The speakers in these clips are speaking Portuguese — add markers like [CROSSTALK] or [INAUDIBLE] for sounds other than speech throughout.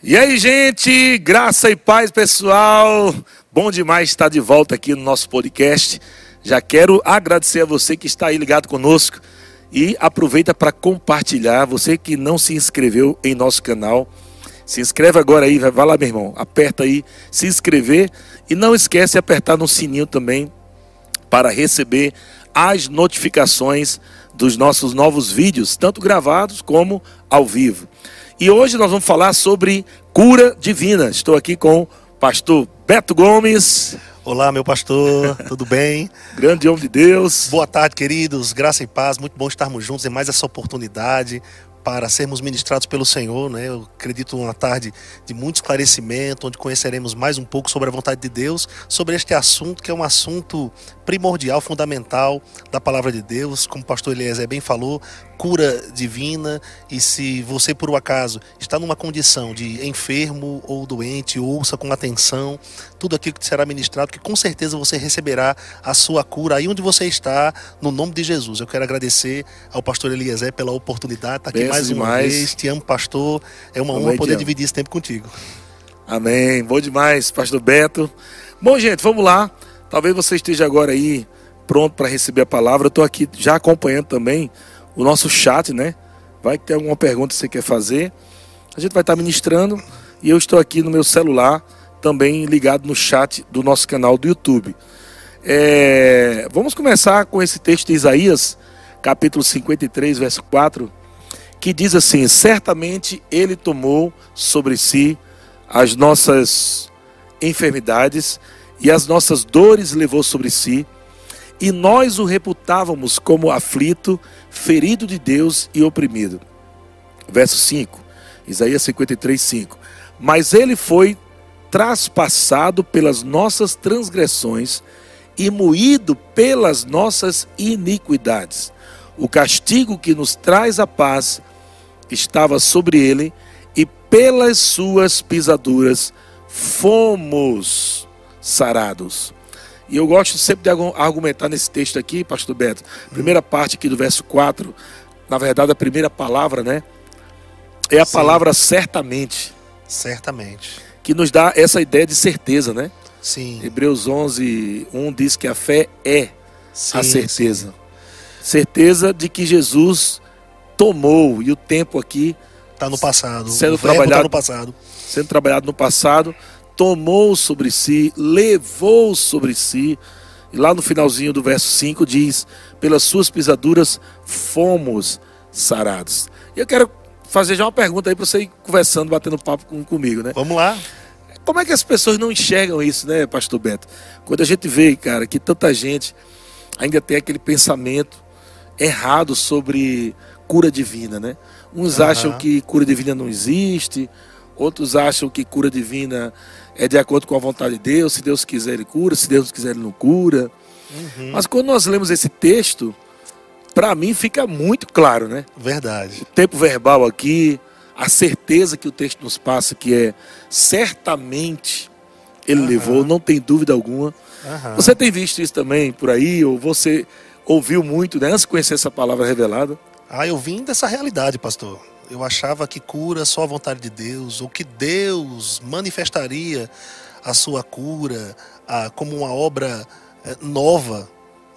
E aí, gente, graça e paz, pessoal. Bom demais estar de volta aqui no nosso podcast. Já quero agradecer a você que está aí ligado conosco e aproveita para compartilhar. Você que não se inscreveu em nosso canal, se inscreve agora aí, vai lá, meu irmão. Aperta aí, se inscrever e não esquece de apertar no sininho também para receber as notificações dos nossos novos vídeos, tanto gravados como ao vivo. E hoje nós vamos falar sobre cura divina. Estou aqui com o pastor Beto Gomes. Olá, meu pastor, [LAUGHS] tudo bem? Grande homem de Deus. Boa tarde, queridos. Graça e paz. Muito bom estarmos juntos em mais essa oportunidade para sermos ministrados pelo Senhor, né? Eu acredito uma tarde de muito esclarecimento, onde conheceremos mais um pouco sobre a vontade de Deus, sobre este assunto que é um assunto primordial, fundamental da palavra de Deus, como o pastor Eliezer bem falou, cura divina, e se você por um acaso está numa condição de enfermo ou doente, ouça com atenção tudo aquilo que será ministrado, que com certeza você receberá a sua cura aí onde você está, no nome de Jesus. Eu quero agradecer ao pastor Eliezer pela oportunidade, estar aqui Benção mais uma demais. vez. Te amo, pastor. É uma honra poder dividir esse tempo contigo. Amém. Bom demais, pastor Beto. Bom, gente, vamos lá. Talvez você esteja agora aí pronto para receber a palavra. Eu estou aqui já acompanhando também o nosso chat, né? Vai tem alguma pergunta que você quer fazer. A gente vai estar ministrando e eu estou aqui no meu celular também ligado no chat do nosso canal do YouTube. É... Vamos começar com esse texto de Isaías, capítulo 53, verso 4, que diz assim: Certamente ele tomou sobre si as nossas enfermidades e as nossas dores levou sobre si, e nós o reputávamos como aflito, ferido de Deus e oprimido. Verso 5, Isaías 53, 5. Mas ele foi traspassado pelas nossas transgressões e moído pelas nossas iniquidades. O castigo que nos traz a paz estava sobre ele, e pelas suas pisaduras fomos sarados. E eu gosto sempre de argumentar nesse texto aqui, pastor Beto. Primeira parte aqui do verso 4, na verdade a primeira palavra, né? É a Sim. palavra certamente. Certamente. Que nos dá essa ideia de certeza, né? Sim. Hebreus 11, 1 diz que a fé é sim, a certeza. Sim. Certeza de que Jesus tomou, e o tempo aqui está no passado. Sendo trabalhado tá no passado. Sendo trabalhado no passado tomou sobre si, levou sobre si. E lá no finalzinho do verso 5 diz: Pelas suas pisaduras fomos sarados. E eu quero fazer já uma pergunta aí para você ir conversando, batendo papo com, comigo, né? Vamos lá. Como é que as pessoas não enxergam isso, né, Pastor Beto? Quando a gente vê, cara, que tanta gente ainda tem aquele pensamento errado sobre cura divina, né? Uns uhum. acham que cura divina não existe, outros acham que cura divina é de acordo com a vontade de Deus. Se Deus quiser, Ele cura. Se Deus quiser, Ele não cura. Uhum. Mas quando nós lemos esse texto, para mim fica muito claro, né? Verdade. O tempo verbal aqui, a certeza que o texto nos passa, que é certamente Ele uhum. levou, não tem dúvida alguma. Uhum. Você tem visto isso também por aí? Ou você ouviu muito, né? Antes de conhecer essa palavra revelada? Ah, eu vim dessa realidade, pastor eu achava que cura só a vontade de Deus, ou que Deus manifestaria a sua cura a, como uma obra é, nova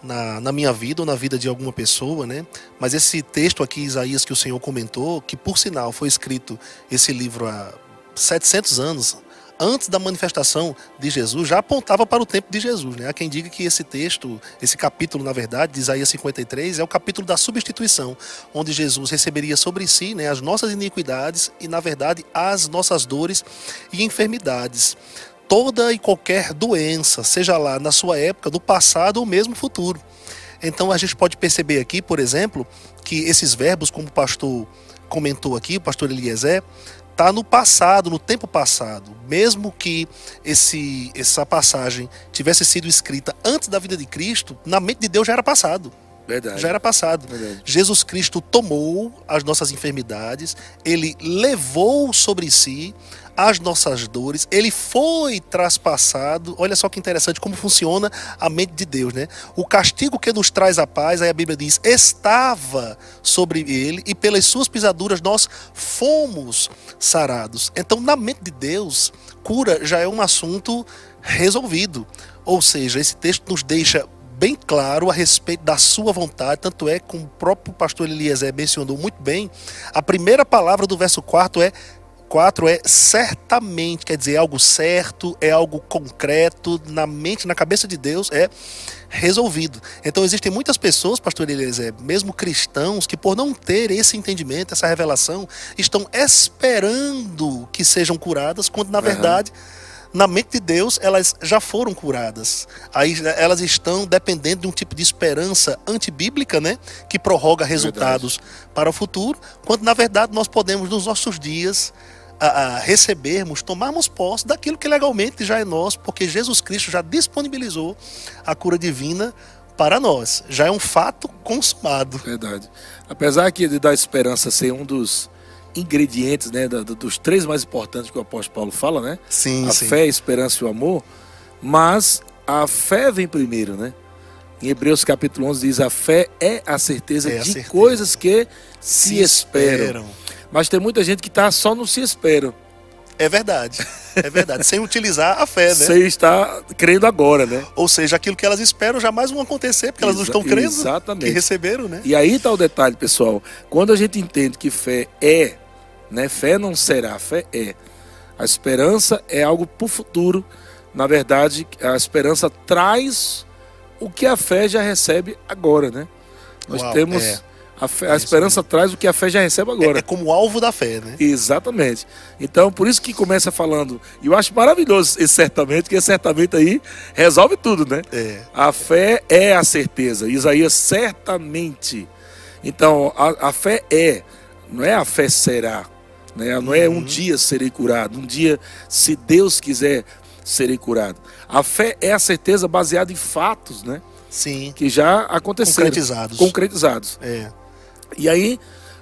na, na, minha vida ou na vida de alguma pessoa, né? Mas esse texto aqui, Isaías, que o Senhor comentou, que por sinal foi escrito esse livro há 700 anos antes da manifestação de Jesus, já apontava para o tempo de Jesus. Né? Há quem diga que esse texto, esse capítulo, na verdade, de Isaías 53, é o capítulo da substituição, onde Jesus receberia sobre si né, as nossas iniquidades e, na verdade, as nossas dores e enfermidades. Toda e qualquer doença, seja lá na sua época, do passado ou mesmo futuro. Então a gente pode perceber aqui, por exemplo, que esses verbos, como o pastor comentou aqui, o pastor Eliezer, está no passado, no tempo passado. Mesmo que esse, essa passagem tivesse sido escrita antes da vida de Cristo, na mente de Deus já era passado. Verdade. Já era passado. Verdade. Jesus Cristo tomou as nossas enfermidades, ele levou sobre si as nossas dores, ele foi traspassado. Olha só que interessante como funciona a mente de Deus, né? O castigo que nos traz a paz, aí a Bíblia diz, estava sobre ele e pelas suas pisaduras nós fomos sarados. Então, na mente de Deus, cura já é um assunto resolvido. Ou seja, esse texto nos deixa bem claro a respeito da sua vontade, tanto é que o próprio pastor Eliezer mencionou muito bem, a primeira palavra do verso 4 é 4 é certamente, quer dizer, é algo certo, é algo concreto, na mente, na cabeça de Deus, é resolvido. Então existem muitas pessoas, pastor Eliezer, mesmo cristãos, que por não ter esse entendimento, essa revelação, estão esperando que sejam curadas, quando na uhum. verdade na mente de Deus, elas já foram curadas. Aí elas estão dependendo de um tipo de esperança antibíblica, né? Que prorroga resultados verdade. para o futuro, quando na verdade nós podemos, nos nossos dias, a, a recebermos, tomarmos posse daquilo que legalmente já é nosso, porque Jesus Cristo já disponibilizou a cura divina para nós. Já é um fato consumado. Verdade. Apesar que de dar esperança ser um dos ingredientes, né, dos três mais importantes que o apóstolo Paulo fala, né? Sim, a sim. fé, a esperança e o amor. Mas a fé vem primeiro, né? Em Hebreus capítulo 11 diz: a fé é a certeza é a de certeza. coisas que se, se esperam. esperam. Mas tem muita gente que está só no se espera. É verdade. É verdade. Sem utilizar a fé, né? Sem estar crendo agora, né? Ou seja, aquilo que elas esperam jamais vão acontecer, porque elas não estão crendo exatamente. que receberam, né? E aí está o detalhe, pessoal. Quando a gente entende que fé é né? Fé não será, fé é. A esperança é algo para o futuro. Na verdade, a esperança traz o que a fé já recebe agora, né? Nós Uau, temos é. A, fé, a esperança traz o que a fé já recebe agora. É, é como alvo da fé, né? Exatamente. Então, por isso que começa falando, e eu acho maravilhoso esse certamente, que esse certamente aí resolve tudo, né? É. A fé é a certeza. Isaías certamente. Então, a, a fé é, não é a fé será. Né? Não é um Uhum. dia serei curado, um dia, se Deus quiser, serei curado. A fé é a certeza baseada em fatos, né? Sim. Que já aconteceram. Concretizados. Concretizados. É. E aí,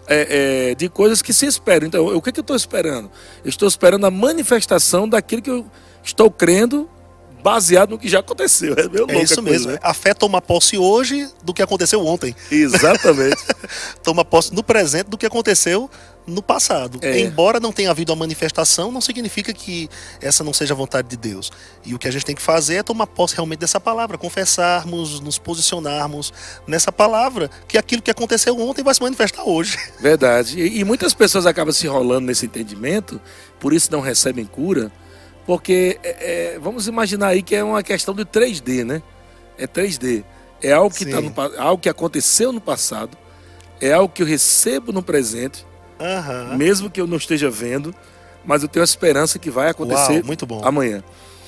é, é, de coisas que se esperam. Então, o que, que eu estou esperando? Eu estou esperando a manifestação daquilo que eu estou crendo baseado no que já aconteceu. [LAUGHS] É, meio É isso coisa, mesmo. né? A fé toma posse hoje do que aconteceu ontem. Exatamente. [LAUGHS] Toma posse no presente do que aconteceu no passado. É. Embora não tenha havido a manifestação, não significa que essa não seja a vontade de Deus. E o que a gente tem que fazer é tomar posse realmente dessa palavra, confessarmos, nos posicionarmos nessa palavra, que aquilo que aconteceu ontem vai se manifestar hoje. [LAUGHS] Verdade. E, e muitas pessoas acabam se enrolando nesse entendimento, por isso não recebem cura, porque é, é, vamos imaginar aí que é uma questão de 3D, né? É 3D. É algo que, tá no, algo que aconteceu no passado, é algo que eu recebo no presente, Aham. mesmo que eu não esteja vendo, mas eu tenho a esperança que vai acontecer Uau, muito bom. amanhã.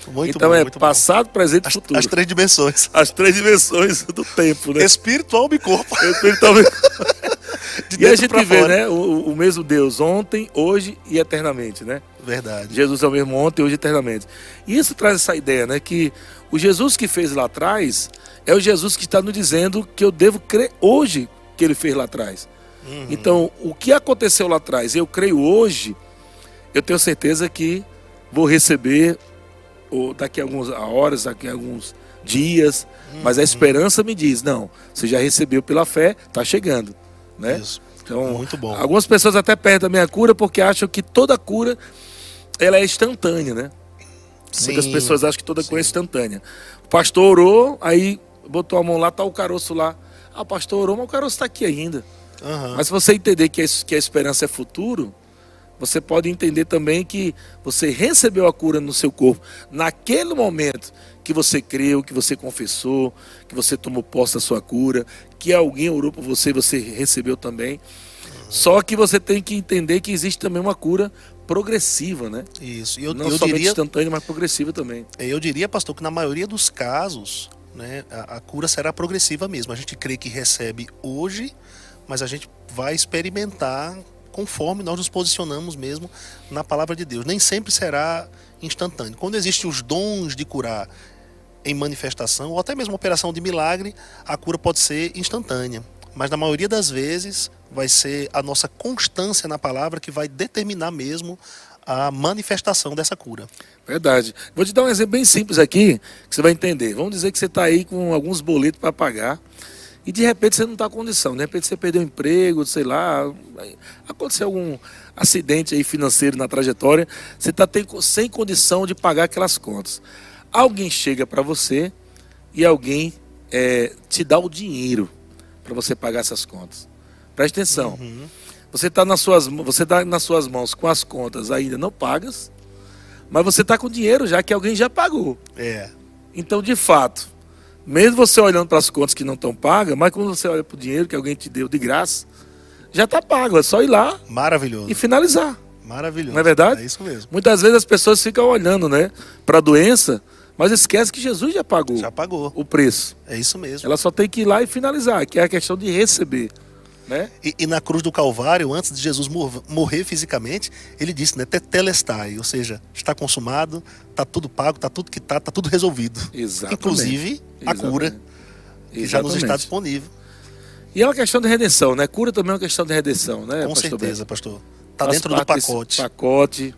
Muito então bom, é muito bom. passado, presente e futuro. as três dimensões. As três dimensões do tempo, né? Espírito, alma e corpo. [LAUGHS] Espiritualmente. [LAUGHS] De E a dentro gente pra vê, né? O, o mesmo Deus ontem, hoje e eternamente, né? Verdade. Jesus é o mesmo ontem, hoje e eternamente. E isso traz essa ideia, né? Que o Jesus que fez lá atrás é o Jesus que está nos dizendo que eu devo crer hoje que ele fez lá atrás. Uhum. Então, o que aconteceu lá atrás, eu creio hoje, eu tenho certeza que vou receber ou daqui a algumas horas, daqui a alguns dias, mas Uhum. a esperança me diz, não, você já recebeu pela fé, está chegando, né? Isso. Então, Muito bom. Algumas pessoas até perdem a minha cura porque acham que toda cura ela é instantânea, né? Muitas Sim. pessoas acham que toda cura é instantânea. O pastor orou, aí botou a mão lá, tá o caroço lá. Ah, o pastor orou, mas o caroço está aqui ainda. Aham. Mas se você entender que a, que a esperança é futuro, você pode entender também que você recebeu a cura no seu corpo naquele momento que você creu, que você confessou, que você tomou posse da sua cura, que alguém orou por você e você recebeu também. Só que você tem que entender que existe também uma cura progressiva, né? Isso. Eu, Não eu somente diria, instantânea, mas progressiva também. eu diria, pastor, que na maioria dos casos, né, a, a cura será progressiva mesmo. A gente crê que recebe hoje, mas a gente vai experimentar conforme nós nos posicionamos mesmo na palavra de Deus. Nem sempre será instantâneo. Quando existem os dons de curar, em manifestação, ou até mesmo operação de milagre, a cura pode ser instantânea. Mas na maioria das vezes vai ser a nossa constância na palavra que vai determinar mesmo a manifestação dessa cura. Verdade. Vou te dar um exemplo bem simples aqui, que você vai entender. Vamos dizer que você está aí com alguns boletos para pagar e de repente você não está com condição. De repente você perdeu o emprego, sei lá, aconteceu algum acidente aí financeiro na trajetória, você está sem condição de pagar aquelas contas. Alguém chega para você e alguém é, te dá o dinheiro para você pagar essas contas. Preste atenção. Uhum. Você está nas suas, você tá nas suas mãos com as contas ainda não pagas, mas você está com dinheiro já que alguém já pagou. É. Então, de fato, mesmo você olhando para as contas que não estão pagas, mas quando você olha para o dinheiro que alguém te deu de graça, já está pago. É só ir lá Maravilhoso. e finalizar. Maravilhoso. Não é verdade? É isso mesmo. Muitas vezes as pessoas ficam olhando, né, para a doença, mas esquece que Jesus já pagou. Já pagou. O preço. É isso mesmo. Ela só tem que ir lá e finalizar, que é a questão de receber. Né? E, e, na cruz do Calvário, antes de Jesus mor morrer fisicamente, ele disse, né, tetelestai, ou seja, está consumado, está tudo pago, está tudo quitado, está tudo resolvido. Exatamente. Inclusive a Exatamente. cura, que Exatamente. já nos está disponível. E é uma questão de redenção, né? Cura também é uma questão de redenção, né? Com pastor certeza, Beto? pastor. Está dentro do pacote. Pacote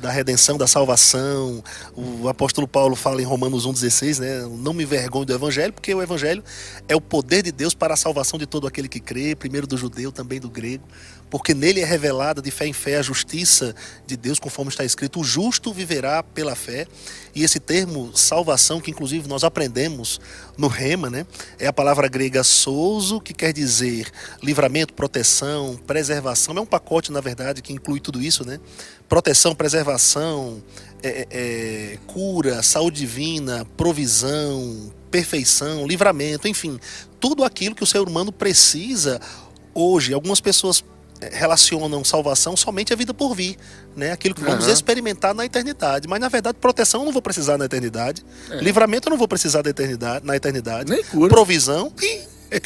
da redenção, da salvação. O apóstolo Paulo fala em Romanos 1,16, né? Não me vergonho do evangelho, porque o evangelho é o poder de Deus para a salvação de todo aquele que crê, primeiro do judeu, também do grego porque nele é revelada de fé em fé a justiça de Deus, conforme está escrito: o justo viverá pela fé. E esse termo salvação, que inclusive nós aprendemos no Rema, né, é a palavra grega souzo, que quer dizer livramento, proteção, preservação. É um pacote, na verdade, que inclui tudo isso, né? Proteção, preservação, é, é, é cura, saúde divina, provisão, perfeição, livramento, enfim, tudo aquilo que o ser humano precisa hoje. Algumas pessoas relacionam salvação somente a vida por vir, né? Aquilo que vamos uhum. experimentar na eternidade. Mas na verdade, proteção eu não vou precisar na eternidade. É. Livramento eu não vou precisar da eternidade, na eternidade. Nem cura. Provisão e,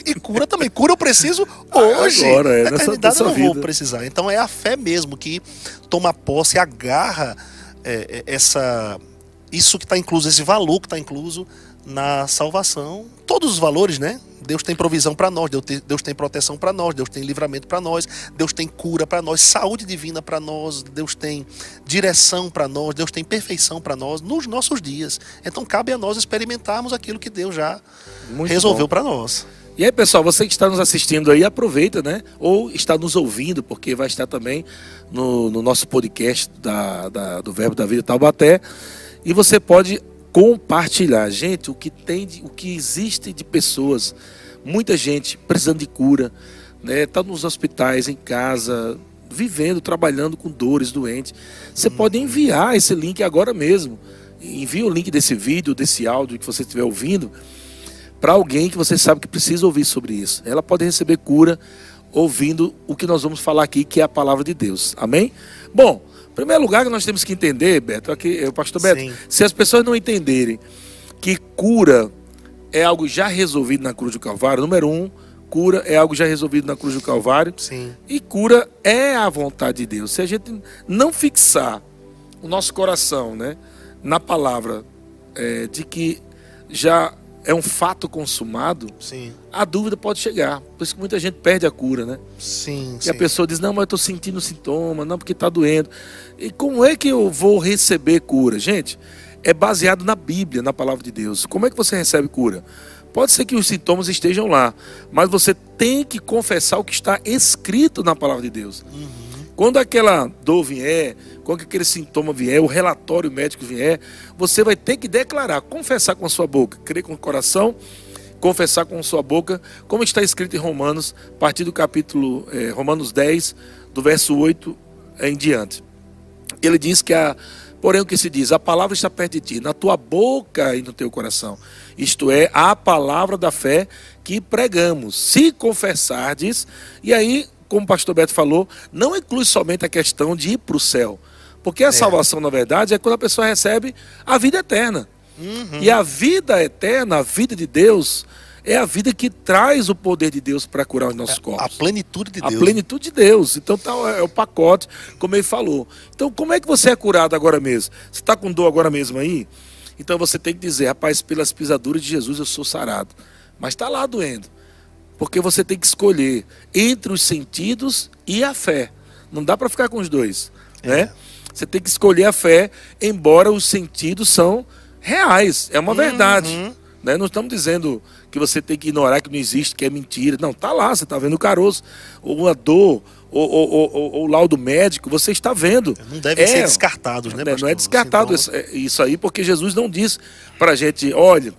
e cura também. Cura eu preciso [LAUGHS] hoje. Agora, é, na eternidade eu não vida. vou precisar. Então é a fé mesmo que toma posse, agarra é, é essa isso que está incluso, esse valor que está incluso na salvação. Todos os valores, né? Deus tem provisão para nós, Deus tem proteção para nós, Deus tem livramento para nós, Deus tem cura para nós, saúde divina para nós, Deus tem direção para nós, Deus tem perfeição para nós nos nossos dias. Então cabe a nós experimentarmos aquilo que Deus já Muito resolveu para nós. E aí, pessoal, você que está nos assistindo aí, aproveita, né? Ou está nos ouvindo, porque vai estar também no, no nosso podcast da, da, do Verbo da Vida Taubaté. E você pode compartilhar. Gente, o que tem, de, o que existe de pessoas, muita gente precisando de cura, né? Tá nos hospitais, em casa, vivendo, trabalhando com dores, doentes. Você pode enviar esse link agora mesmo. Envie o link desse vídeo, desse áudio que você estiver ouvindo, para alguém que você sabe que precisa ouvir sobre isso. Ela pode receber cura ouvindo o que nós vamos falar aqui, que é a palavra de Deus. Amém? Bom, primeiro lugar que nós temos que entender, Beto, aqui, o pastor Beto, Sim. se as pessoas não entenderem que cura é algo já resolvido na cruz do Calvário, número um, cura é algo já resolvido na cruz do Calvário. Sim. E cura é a vontade de Deus. Se a gente não fixar o nosso coração né, na palavra é, de que já é um fato consumado, sim. A dúvida pode chegar. Por isso que muita gente perde a cura, né? Sim. E sim. a pessoa diz, não, mas eu estou sentindo sintoma, não, porque está doendo. E como é que eu vou receber cura? Gente, é baseado na Bíblia, na palavra de Deus. Como é que você recebe cura? Pode ser que os sintomas estejam lá, mas você tem que confessar o que está escrito na palavra de Deus. Uhum. Quando aquela dor vier, quando aquele sintoma vier, o relatório médico vier, você vai ter que declarar, confessar com a sua boca, crer com o coração, confessar com sua boca, como está escrito em Romanos, a partir do capítulo eh, Romanos 10, do verso 8 em diante. Ele diz que a Porém, o que se diz? A palavra está perto de ti, na tua boca e no teu coração. Isto é, a palavra da fé que pregamos. Se confessardes, e aí, como o pastor Beto falou, não inclui somente a questão de ir para o céu. Porque a é. salvação, na verdade, é quando a pessoa recebe a vida eterna. Uhum. E a vida eterna, a vida de Deus, é a vida que traz o poder de Deus para curar os nossos é, corpos. A plenitude de Deus. A plenitude de Deus. Então tá, é o pacote, como ele falou. Então, como é que você é curado agora mesmo? Você está com dor agora mesmo aí? Então você tem que dizer, rapaz, pelas pisaduras de Jesus eu sou sarado. Mas está lá doendo. Porque você tem que escolher entre os sentidos e a fé. Não dá para ficar com os dois. É. Né? Você tem que escolher a fé, embora os sentidos são reais. É uma verdade. Uhum. Né? Não estamos dizendo que você tem que ignorar que não existe, que é mentira. Não, tá lá, você está vendo o caroço, ou uma dor, ou, ou, ou, ou, o laudo médico, você está vendo. Não devem é, ser descartados, né, pastor? Não é descartado então... isso aí, porque Jesus não disse para a gente, olha,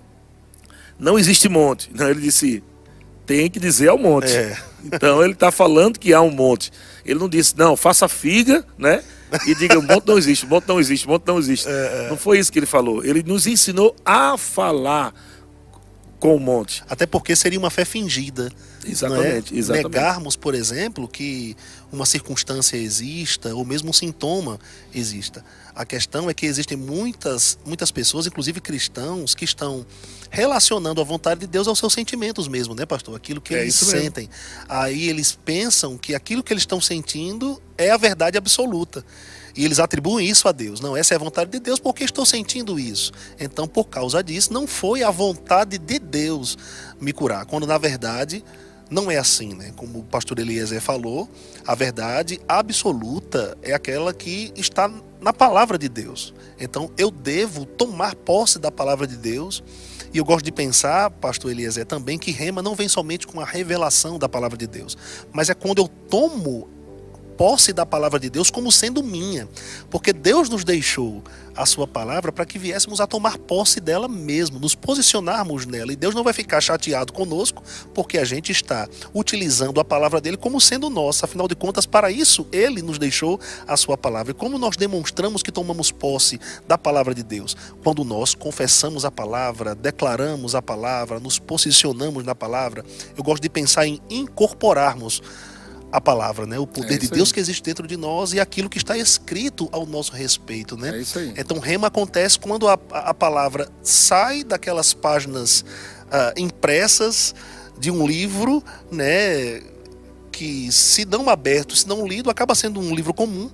não existe monte. Não, ele disse, tem que dizer ao monte. É. Então ele está falando que há um monte. Ele não disse, não, faça figa, né? E diga, o monte não existe, o monte não existe, o monte não existe. É, é. Não foi isso que ele falou. Ele nos ensinou a falar com o monte. Até porque seria uma fé fingida. Exatamente, é? exatamente. Negarmos, por exemplo, que uma circunstância exista, ou mesmo um sintoma exista. A questão é que existem muitas, muitas pessoas, inclusive cristãos, que estão relacionando a vontade de Deus aos seus sentimentos mesmo, né, pastor? Aquilo que é eles sentem. Aí eles pensam que aquilo que eles estão sentindo é a verdade absoluta. E eles atribuem isso a Deus. Não, essa é a vontade de Deus porque estou sentindo isso. Então, por causa disso, não foi a vontade de Deus me curar. Quando na verdade não é assim, né? Como o pastor Eliezer falou, a verdade absoluta é aquela que está na palavra de Deus. Então, eu devo tomar posse da palavra de Deus. E eu gosto de pensar, pastor Eliezer, também que rema não vem somente com a revelação da palavra de Deus, mas é quando eu tomo posse da palavra de Deus como sendo minha, porque Deus nos deixou a sua palavra para que viéssemos a tomar posse dela mesmo, nos posicionarmos nela. E Deus não vai ficar chateado conosco porque a gente está utilizando a palavra dele como sendo nossa. Afinal de contas, para isso ele nos deixou a sua palavra. E como nós demonstramos que tomamos posse da palavra de Deus? Quando nós confessamos a palavra, declaramos a palavra, nos posicionamos na palavra. Eu gosto de pensar em incorporarmos a palavra, né? O poder é de Deus aí. que existe dentro de nós e aquilo que está escrito ao nosso respeito, né? É isso aí. Então, rema acontece quando a, a palavra sai daquelas páginas uh, impressas de um livro, né? Que se não aberto, se não lido, acaba sendo um livro comum,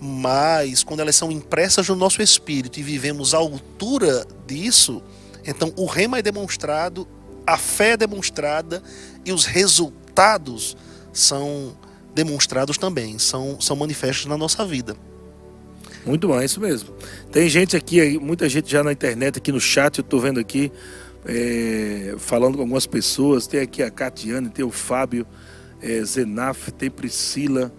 mas quando elas são impressas no nosso espírito e vivemos à altura disso, então o rema é demonstrado, a fé é demonstrada e os resultados são demonstrados também, são, são manifestos na nossa vida. Muito bom, é isso mesmo. Tem gente aqui, muita gente já na internet, aqui no chat, eu estou vendo aqui, é, falando com algumas pessoas. Tem aqui a Catiane, tem o Fábio é, Zenaf, tem Priscila,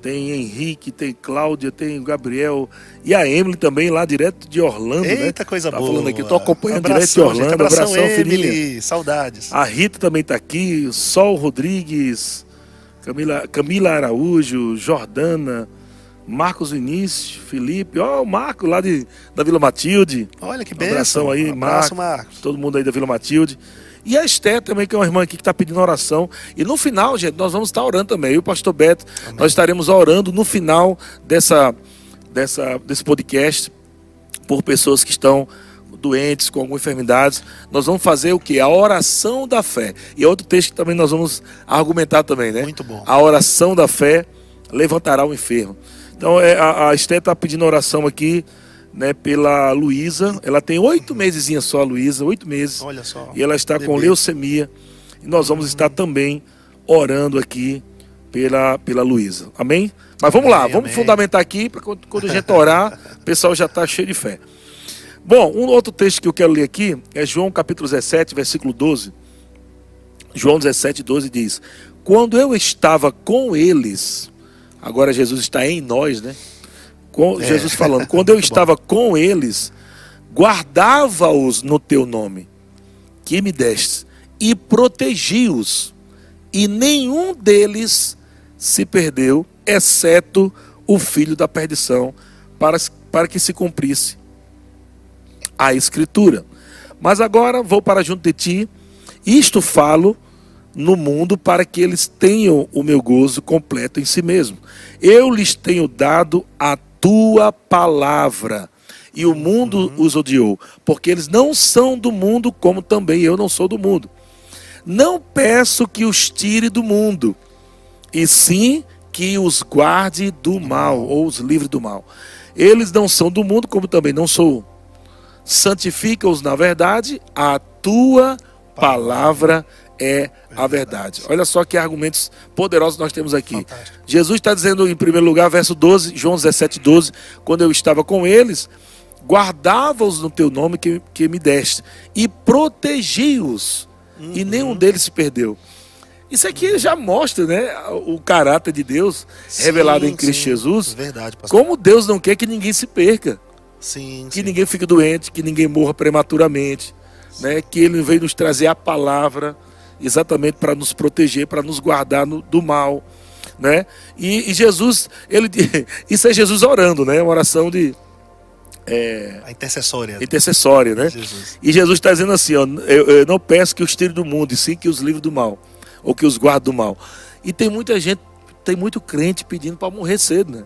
tem Henrique, tem Cláudia, tem Gabriel e a Emily também, lá direto de Orlando. Né? Eita, né? coisa tá boa. falando aqui, tô acompanhando direto de Orlando. Gente, abração, abração Emily, saudades. A Rita também está aqui, Sol Rodrigues. Camila, Camila Araújo, Jordana, Marcos Vinícius, Felipe, ó, o Marco lá de, da Vila Matilde. Olha que bem. Um abração aí, um abraço, Marcos, Marcos. Todo mundo aí da Vila Matilde. E a Esté também, que é uma irmã aqui que está pedindo oração. E no final, gente, nós vamos estar orando também. Eu e o pastor Beto, Amém. nós estaremos orando no final dessa, dessa, desse podcast por pessoas que estão doentes, com alguma enfermidade, nós vamos fazer o que? A oração da fé. E é outro texto que também nós vamos argumentar também, né? Muito bom. A oração da fé levantará o enfermo. Então é, a, a Esther está pedindo oração aqui, né, pela Luísa. Ela tem oito meses só, a Luísa, oito meses. Olha só. E ela está bebê. com leucemia. E nós vamos estar também orando aqui pela, pela Luísa. Amém? Mas vamos amém, lá, vamos amém. fundamentar aqui, para quando, quando a gente orar, o pessoal já está cheio de fé. Bom, um outro texto que eu quero ler aqui é João capítulo 17, versículo 12. João 17, 12 diz: Quando eu estava com eles, agora Jesus está em nós, né? Com, é. Jesus falando, [LAUGHS] quando eu estava bom. com eles, guardava-os no teu nome, que me deste, e protegi-os, e nenhum deles se perdeu, exceto o filho da perdição, para, para que se cumprisse a Escritura. Mas agora vou para junto de ti, isto falo no mundo para que eles tenham o meu gozo completo em si mesmo. Eu lhes tenho dado a tua palavra. E o mundo uhum. os odiou, porque eles não são do mundo, como também eu não sou do mundo. Não peço que os tire do mundo, e sim que os guarde do mal, ou os livre do mal. Eles não são do mundo, como também não sou santifica-os na verdade, a tua palavra é a verdade. Olha só que argumentos poderosos nós temos aqui. Fantástico. Jesus está dizendo em primeiro lugar, verso 12, João 17, 12, quando eu estava com eles, guardava-os no teu nome que, que me deste, e protegi-os, e nenhum deles se perdeu. Isso aqui já mostra né, o caráter de Deus revelado Sim, em Cristo sim. Jesus. Verdade, pastor. Como Deus não quer que ninguém se perca, Sim, que sim. ninguém fique doente, que ninguém morra prematuramente, né? Que Ele veio nos trazer a palavra exatamente para nos proteger, para nos guardar no- do mal, né? E, e Jesus, ele [LAUGHS] isso é Jesus orando, né? Uma oração de A intercessória. intercessória, né? Jesus. E Jesus está dizendo assim, ó, eu, eu não peço que os tire do mundo, e sim que os livre do mal, ou que os guarde do mal. E tem muita gente, tem muito crente pedindo para morrer cedo, né?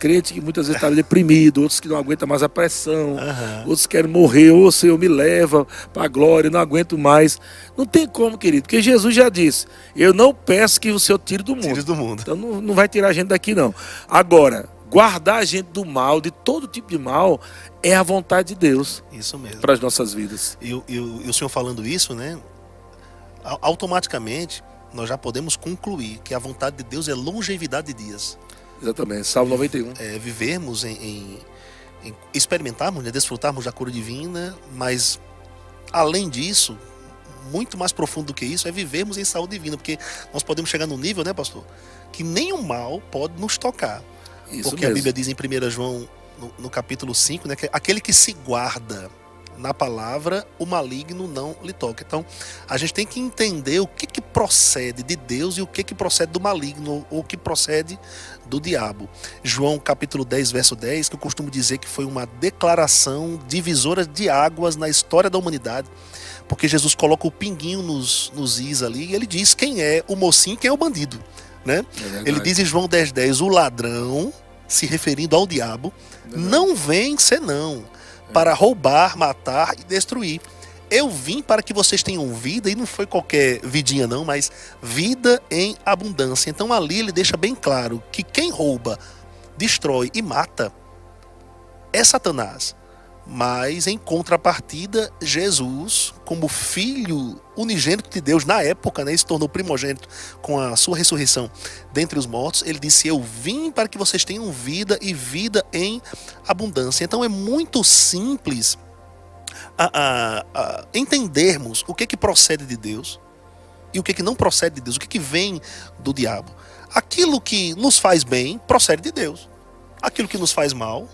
Crente que muitas vezes está deprimido, outros que não aguentam mais a pressão, Aham. outros querem morrer, ô Senhor, me leva para a glória, não aguento mais. Não tem como, querido, porque Jesus já disse: Eu não peço que o Senhor tire do mundo. Tire do mundo. Então não, não vai tirar a gente daqui, não. Agora, guardar a gente do mal, de todo tipo de mal, é a vontade de Deus Isso mesmo. para as nossas vidas. E, o- e e o senhor falando isso, né? au- Automaticamente nós já podemos concluir que a vontade de Deus é longevidade de dias. Exatamente. Salmo 91. É, vivermos em, em- em experimentarmos, né, desfrutarmos da cura divina, mas além disso, muito mais profundo do que isso é vivermos em saúde divina, porque nós podemos chegar num nível, né, pastor, que nenhum mal pode nos tocar. Isso Porque a mesmo. Bíblia diz em 1 João, no, no capítulo 5, né, que aquele que se guarda na palavra, o maligno não lhe toca. Então, a gente tem que entender o que, que procede de Deus e o que, que procede do maligno, ou o que procede do diabo. João capítulo 10, verso 10, que eu costumo dizer que foi uma declaração divisora de águas na história da humanidade, porque Jesus coloca o pinguinho nos, nos is ali e ele diz quem é o mocinho e quem é o bandido. Né? É. Ele diz em João 10,10: 10, o ladrão, se referindo ao diabo, não vem senão para roubar, matar e destruir. Eu vim para que vocês tenham vida, e não foi qualquer vidinha, não, mas vida em abundância. Então ali ele deixa bem claro que quem rouba, destrói e mata é Satanás. Mas em contrapartida, Jesus, como filho unigênito de Deus na época, né, se tornou primogênito com a sua ressurreição dentre os mortos, ele disse: Eu vim para que vocês tenham vida e vida em abundância. Então é muito simples a- a- a entendermos o que, que procede de Deus e o que, que não procede de Deus, o que, que vem do diabo. Aquilo que nos faz bem procede de Deus. Aquilo que nos faz mal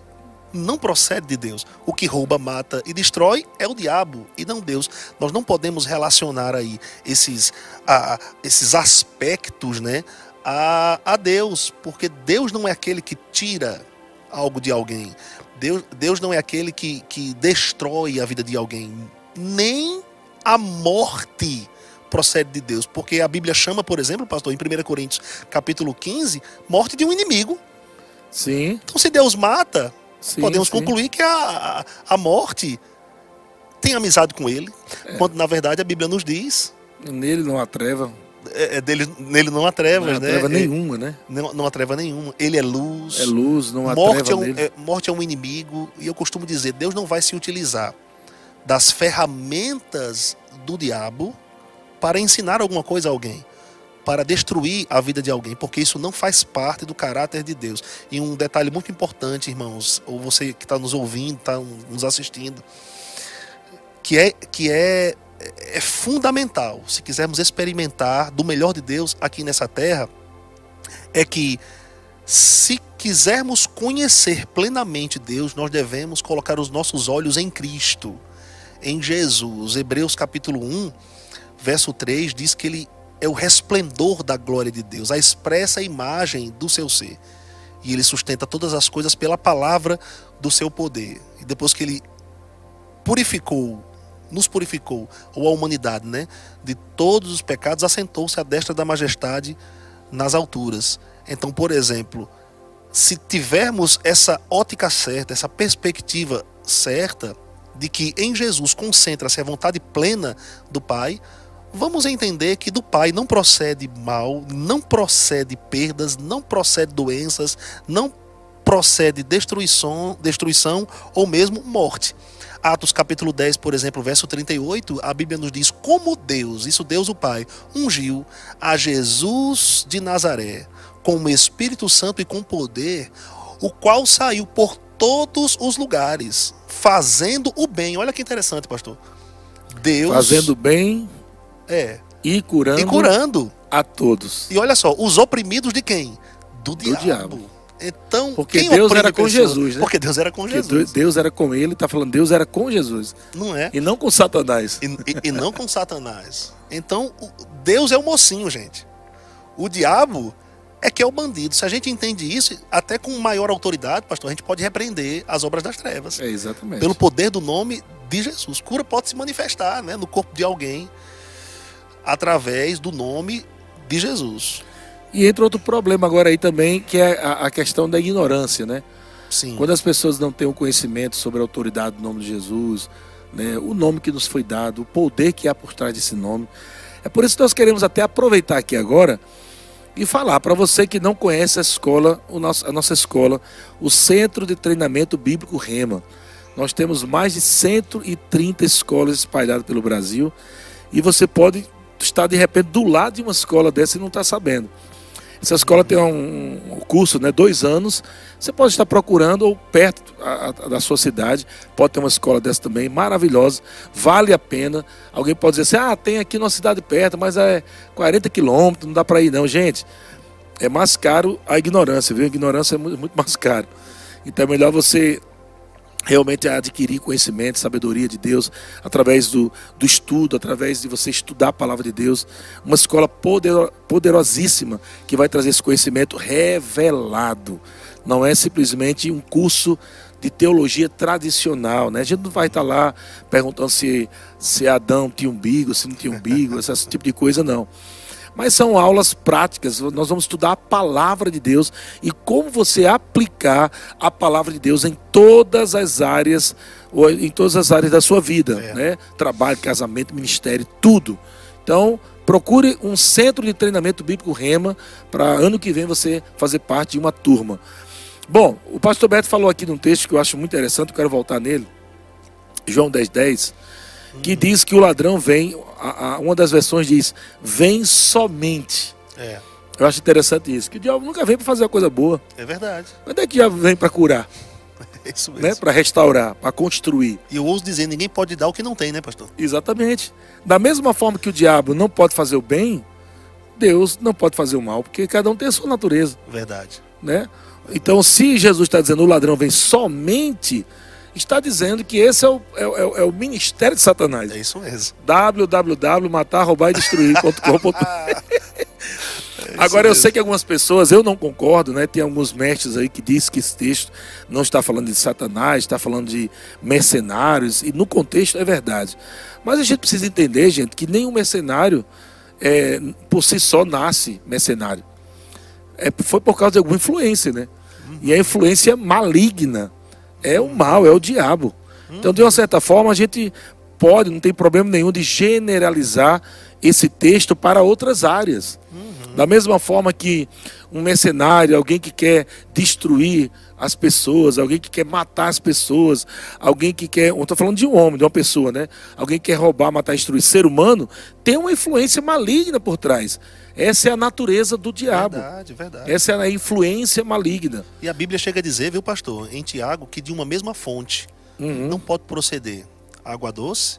não procede de Deus. O que rouba, mata e destrói é o diabo e não Deus. Nós não podemos relacionar aí esses, a- esses aspectos né, a, a Deus, porque Deus não é aquele que tira algo de alguém. Deus, Deus não é aquele que, que destrói a vida de alguém. Nem a morte procede de Deus. Porque a Bíblia chama, por exemplo, pastor, em 1 Coríntios capítulo 15, morte de um inimigo. Sim, Então, se Deus mata, sim. podemos sim. concluir que a, a, morte tem amizade com ele, É. quando na verdade a Bíblia nos diz Nele não há treva, é, é dele, nele não há trevas, não há né? treva É- nenhuma, né? não, não há treva nenhuma. Ele é luz. É luz, não há morte, é treva um, nele. é- morte é um inimigo. E eu costumo dizer: Deus não vai se utilizar das ferramentas do diabo para ensinar alguma coisa a alguém, para destruir a vida de alguém, porque isso não faz parte do caráter de Deus. E um detalhe muito importante, irmãos, ou você que está nos ouvindo, está nos assistindo, que é que é, é fundamental, se quisermos experimentar do melhor de Deus aqui nessa terra, é que se quisermos conhecer plenamente Deus, nós devemos colocar os nossos olhos em Cristo, em Jesus. Hebreus capítulo 1, verso 3 diz que ele é o resplendor da glória de Deus, a expressa imagem do seu ser. E ele sustenta todas as coisas pela palavra do seu poder. E depois que ele purificou, nos purificou, ou a humanidade, né, de todos os pecados, assentou-se à destra da majestade nas alturas. Então, por exemplo, se tivermos essa ótica certa, essa perspectiva certa de que em Jesus concentra-se a vontade plena do Pai, vamos entender que do Pai não procede mal, não procede perdas, não procede doenças, não procede destruição, destruição ou mesmo morte. Atos capítulo 10, por exemplo, verso 38, a Bíblia nos diz como Deus, isso Deus o Pai, ungiu a Jesus de Nazaré com o Espírito Santo e com poder, o qual saiu por todos os lugares, fazendo o bem. Olha que interessante, pastor. Deus Fazendo bem é e curando, e curando. a todos. E olha só, os oprimidos de quem? Do, diabo. diabo. Então, Porque quem Deus era com pessoas? Jesus, né? Porque Deus era com Porque Jesus. Deus era com ele, está falando Deus era com Jesus. Não é? E não com Satanás. E, e- e não com Satanás. Então, Deus é o mocinho, gente. O diabo é que é o bandido. Se a gente entende isso, até com maior autoridade, pastor, a gente pode repreender as obras das trevas. É, exatamente. Pelo poder do nome de Jesus. Cura pode se manifestar né, no corpo de alguém através do nome de Jesus. E entra outro problema agora aí também, que é a, a questão da ignorância, né? Sim. Quando as pessoas não têm o conhecimento sobre a autoridade do nome de Jesus, né, o nome que nos foi dado, o poder que há por trás desse nome. É por isso que nós queremos até aproveitar aqui agora e falar para você que não conhece a escola, nosso, a nossa escola, o Centro de Treinamento Bíblico Rema. Nós temos mais de 130 escolas espalhadas pelo Brasil e você pode estar de repente do lado de uma escola dessa e não está sabendo. Essa escola tem um, curso, né, dois anos. Você pode estar procurando ou perto a- a- da sua cidade. Pode ter uma escola dessa também, maravilhosa. Vale a pena. Alguém pode dizer assim: ah, tem aqui numa cidade perto, mas é 40 quilômetros, não dá para ir, não. Gente, é mais caro a ignorância, viu? A ignorância é mu- muito mais caro. Então é melhor você realmente adquirir conhecimento, sabedoria de Deus, através do, do estudo, através de você estudar a palavra de Deus. Uma escola podero- poderosíssima que vai trazer esse conhecimento revelado. Não é simplesmente um curso de teologia tradicional, né? A gente não vai estar lá perguntando se, se Adão tinha umbigo, se não tinha umbigo, [LAUGHS] esse tipo de coisa, não. Mas são aulas práticas, nós vamos estudar a palavra de Deus e como você aplicar a palavra de Deus em todas as áreas, em todas as áreas da sua vida, É. né? Trabalho, casamento, ministério, tudo. Então, procure um centro de treinamento bíblico Rema para ano que vem você fazer parte de uma turma. Bom, o pastor Beto falou aqui num texto que eu acho muito interessante, eu quero voltar nele. João 10, 10, que diz que o ladrão vem, a- a- uma das versões diz, vem somente. É, Eu acho interessante isso, que o diabo nunca vem para fazer uma coisa boa. é verdade. Quando é que o diabo vem para curar, É [LAUGHS] isso né? mesmo. para restaurar, para construir? E eu ouso dizer, ninguém pode dar o que não tem, né, pastor? Exatamente. Da mesma forma que o diabo não pode fazer o bem, Deus não pode fazer o mal, porque cada um tem a sua natureza, Verdade. né? Então, se Jesus está dizendo o ladrão vem somente, está dizendo que esse é o, é, o- é o ministério de Satanás. É isso mesmo. www.matarroubardestruir.com.br [LAUGHS] Agora eu sei que algumas pessoas, eu não concordo, né? Tem alguns mestres aí que dizem que esse texto não está falando de Satanás, está falando de mercenários, e no contexto é verdade. Mas a gente precisa entender, gente, que nenhum mercenário é, por si só nasce mercenário. É, foi por causa de alguma influência, né? E a influência maligna é o mal, é o diabo. Então, de uma certa forma, a gente pode, não tem problema nenhum de generalizar esse texto para outras áreas. Da mesma forma que um mercenário, alguém que quer destruir as pessoas, alguém que quer matar as pessoas, alguém que quer. Eu estou falando de um homem, de uma pessoa, né? Alguém que quer roubar, matar, destruir ser humano, tem uma influência maligna por trás. Essa é a natureza do diabo. Verdade, verdade. Essa é a influência maligna. E a Bíblia chega a dizer, viu, pastor, em Tiago, que de uma mesma fonte Uhum. não pode proceder água doce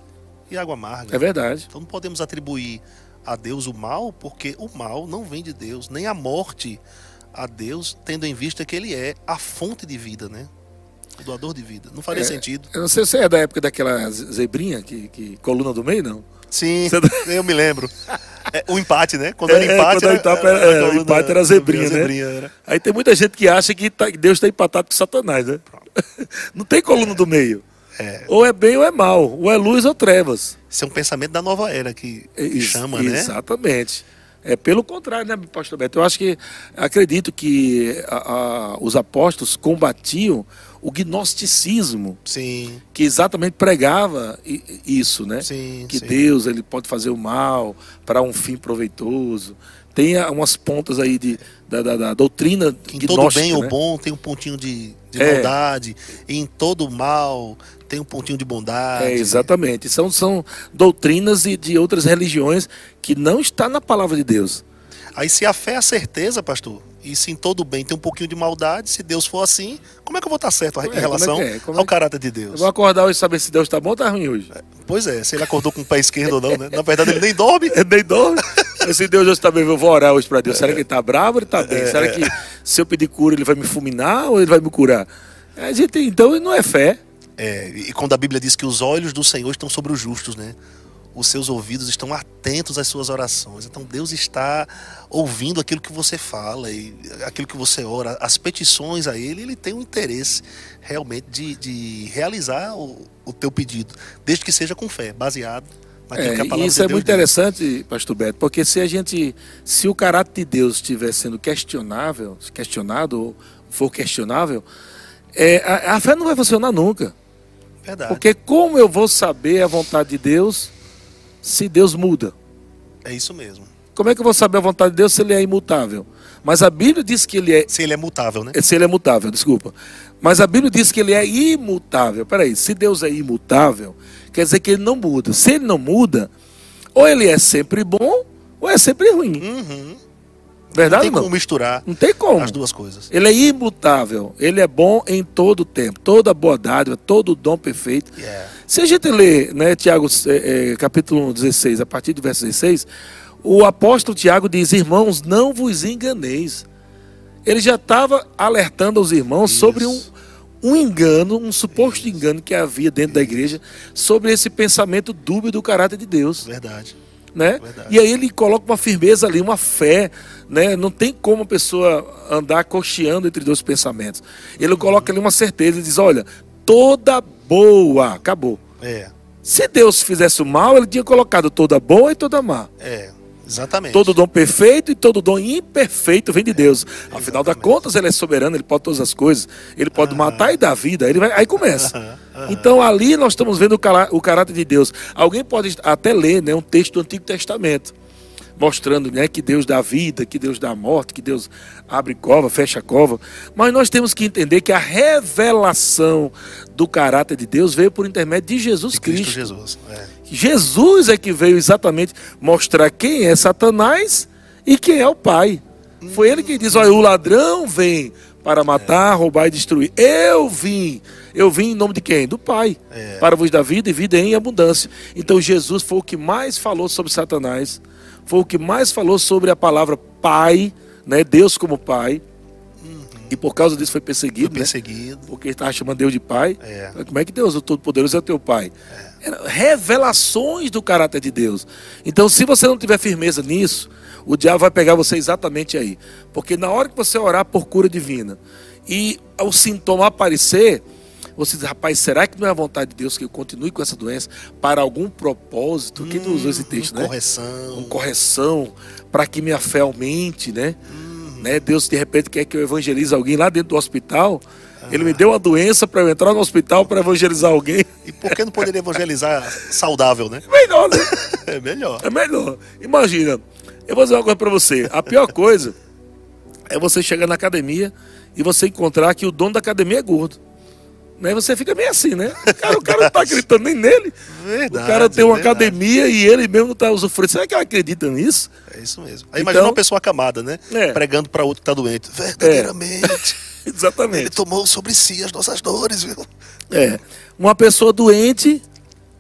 e água amarga. É verdade. Então não podemos atribuir a Deus o mal, porque o mal não vem de Deus, nem a morte a Deus, tendo em vista que ele é a fonte de vida, né? O doador de vida. Não faria É. sentido. Eu não sei se é da época daquela zebrinha, que, que coluna do meio, não. Sim, Você- eu me lembro. É, o empate, né? Quando era É, empate, quando era era- a é, o empate era zebrinha, né? era. Aí tem muita gente que acha que tá- que Deus está empatado com Satanás, né? [LAUGHS] Não tem coluna do meio. É. Ou é bem ou é mal. Ou é luz ou trevas. Esse é um pensamento da nova era que, Ex- chama, né? Exatamente. É pelo contrário, né, pastor Beto? Eu acho que acredito que a- a- os apóstolos combatiam o gnosticismo, Sim, que exatamente pregava isso, né? sim, que sim. Deus ele pode fazer o mal para um fim proveitoso. tem umas pontas aí de, da, da, da doutrina que em todo bem né? ou bom tem um pontinho de, de é. maldade, e em todo mal tem um pontinho de bondade. É, exatamente. São, são doutrinas de, de outras religiões que não está na palavra de Deus. Aí se a fé é a certeza, pastor, e se em todo bem tem um pouquinho de maldade, se Deus for assim, como é que eu vou estar certo em é, relação é é? ao caráter de Deus? Eu vou acordar hoje e saber se Deus está bom ou está ruim hoje. Pois é, se ele acordou com o pé esquerdo ou não, né? Na verdade ele nem dorme. ele nem dorme. se Deus está bem, eu vou orar hoje para Deus. Será que ele está bravo ou ele está bem? Será que se eu pedir cura ele vai me fulminar ou ele vai me curar? A gente, então não é fé. É, e quando a Bíblia diz que os olhos do Senhor estão sobre os justos, né? Os seus ouvidos estão atentos às suas orações. Então Deus está ouvindo aquilo que você fala e aquilo que você ora, as petições a Ele, Ele tem um interesse realmente de, de realizar o, o teu pedido, desde que seja com fé, baseado naquilo é, que a palavra Isso de é muito diz. interessante, Pastor Beto, porque se a gente, se o caráter de Deus estiver sendo questionável, questionado ou for questionável, é, a, a fé não vai funcionar nunca. Verdade. Porque como eu vou saber a vontade de Deus se Deus muda? É isso mesmo. Como é que eu vou saber a vontade de Deus se ele é imutável? Mas a Bíblia diz que ele é. Se ele é mutável, né? Se ele é mutável, desculpa. Mas a Bíblia diz que ele é imutável. Peraí, se Deus é imutável, quer dizer que ele não muda. Se ele não muda, ou ele é sempre bom, ou é sempre ruim. Uhum. Verdade não tem como misturar não tem como. as duas coisas. Ele é imutável, ele é bom em todo o tempo, toda boa dádiva, todo dom perfeito. Yeah. Se a gente ler, né, Tiago, é, é, capítulo 16, a partir do verso 16, o apóstolo Tiago diz: Irmãos, não vos enganeis. Ele já estava alertando aos irmãos Isso. sobre um, um engano, um suposto Isso. engano que havia dentro Isso. da igreja sobre esse pensamento dúbio do caráter de Deus. Verdade né? Verdade. E aí ele coloca uma firmeza ali, uma fé, né? Não tem como a pessoa andar cocheando entre dois pensamentos. Ele uhum. coloca ali uma certeza, e diz, olha, toda boa, acabou. É. Se Deus fizesse o mal, ele tinha colocado toda boa e toda má. É. Exatamente. Todo dom perfeito e todo dom imperfeito vem de Deus. É, Afinal das contas, ele é soberano, ele pode todas as coisas. Ele pode matar e dar vida. Ele vai, aí começa. Então ali nós estamos vendo o, caráter de Deus. Alguém pode até ler né, um texto do Antigo Testamento mostrando né, que Deus dá vida, que Deus dá morte, que Deus abre cova, fecha cova. Mas nós temos que entender que a revelação do caráter de Deus veio por intermédio de Jesus de Cristo. Cristo. Jesus, é. Jesus é que veio exatamente mostrar quem é Satanás e quem é o Pai. Foi ele que diz: olha, o ladrão vem para matar, é. roubar e destruir. Eu vim. Eu vim em nome de quem? Do Pai. É. Para vos dar vida e vida em abundância. Então Jesus foi o que mais falou sobre Satanás foi o que mais falou sobre a palavra Pai, né? Deus como Pai. Uhum. E por causa disso foi perseguido. Foi né? perseguido. Né? Porque estava chamando Deus de Pai. É. Como é que Deus, o Todo-Poderoso, é o teu Pai? É. Revelações do caráter de Deus. Então, se você não tiver firmeza nisso, o diabo vai pegar você exatamente aí. Porque na hora que você orar por cura divina e o sintoma aparecer, você diz, rapaz, será que não é a vontade de Deus que eu continue com essa doença para algum propósito? Hum, Quem não usou esse texto, né? Correção. Uma correção, para que minha fé aumente, né? Hum. né? Deus de repente quer que eu evangelize alguém lá dentro do hospital. Ah. Ele me deu uma doença para eu entrar no hospital para evangelizar alguém. E por que não poderia evangelizar saudável, né? Melhor, né? [LAUGHS] é melhor. É melhor. Imagina, eu vou dizer uma coisa para você. A pior coisa é você chegar na academia e você encontrar que o dono da academia é gordo. Né? Você fica meio assim, né? Cara, o cara não tá acreditando nem nele. Verdade, o cara tem uma verdade. academia e ele mesmo não tá usufruindo. Será que ele acredita nisso? É isso mesmo. Aí então, imagina uma pessoa acamada, né? É. Pregando para outro que tá doente. Verdadeiramente. É. [LAUGHS] Exatamente. Ele tomou sobre si as nossas dores, viu? É. Uma pessoa doente